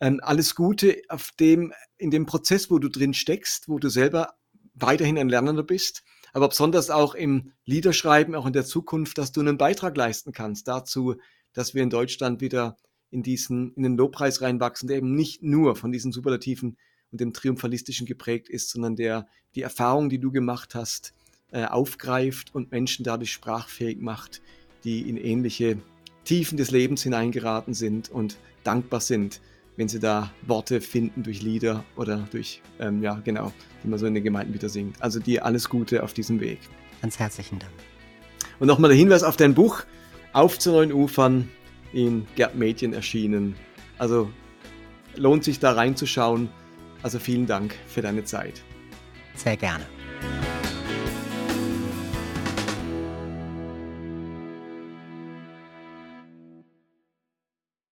ähm, alles Gute auf dem, in dem Prozess, wo du drin steckst, wo du selber weiterhin ein Lernender bist, aber besonders auch im Liederschreiben, auch in der Zukunft, dass du einen Beitrag leisten kannst dazu, dass wir in Deutschland wieder in diesen, in den Lobpreis reinwachsen, der eben nicht nur von diesen Superlativen und dem Triumphalistischen geprägt ist, sondern der die Erfahrung, die du gemacht hast, äh, aufgreift und Menschen dadurch sprachfähig macht, die in ähnliche Tiefen des Lebens hineingeraten sind und dankbar sind, wenn sie da Worte finden durch Lieder oder durch, ähm, ja, genau, die man so in den Gemeinden wieder singt. Also dir alles Gute auf diesem Weg. Ganz herzlichen Dank. Und nochmal der Hinweis auf dein Buch, Auf zu neuen Ufern, in Gerd Mädchen erschienen. Also lohnt sich da reinzuschauen. Also vielen Dank für deine Zeit. Sehr gerne.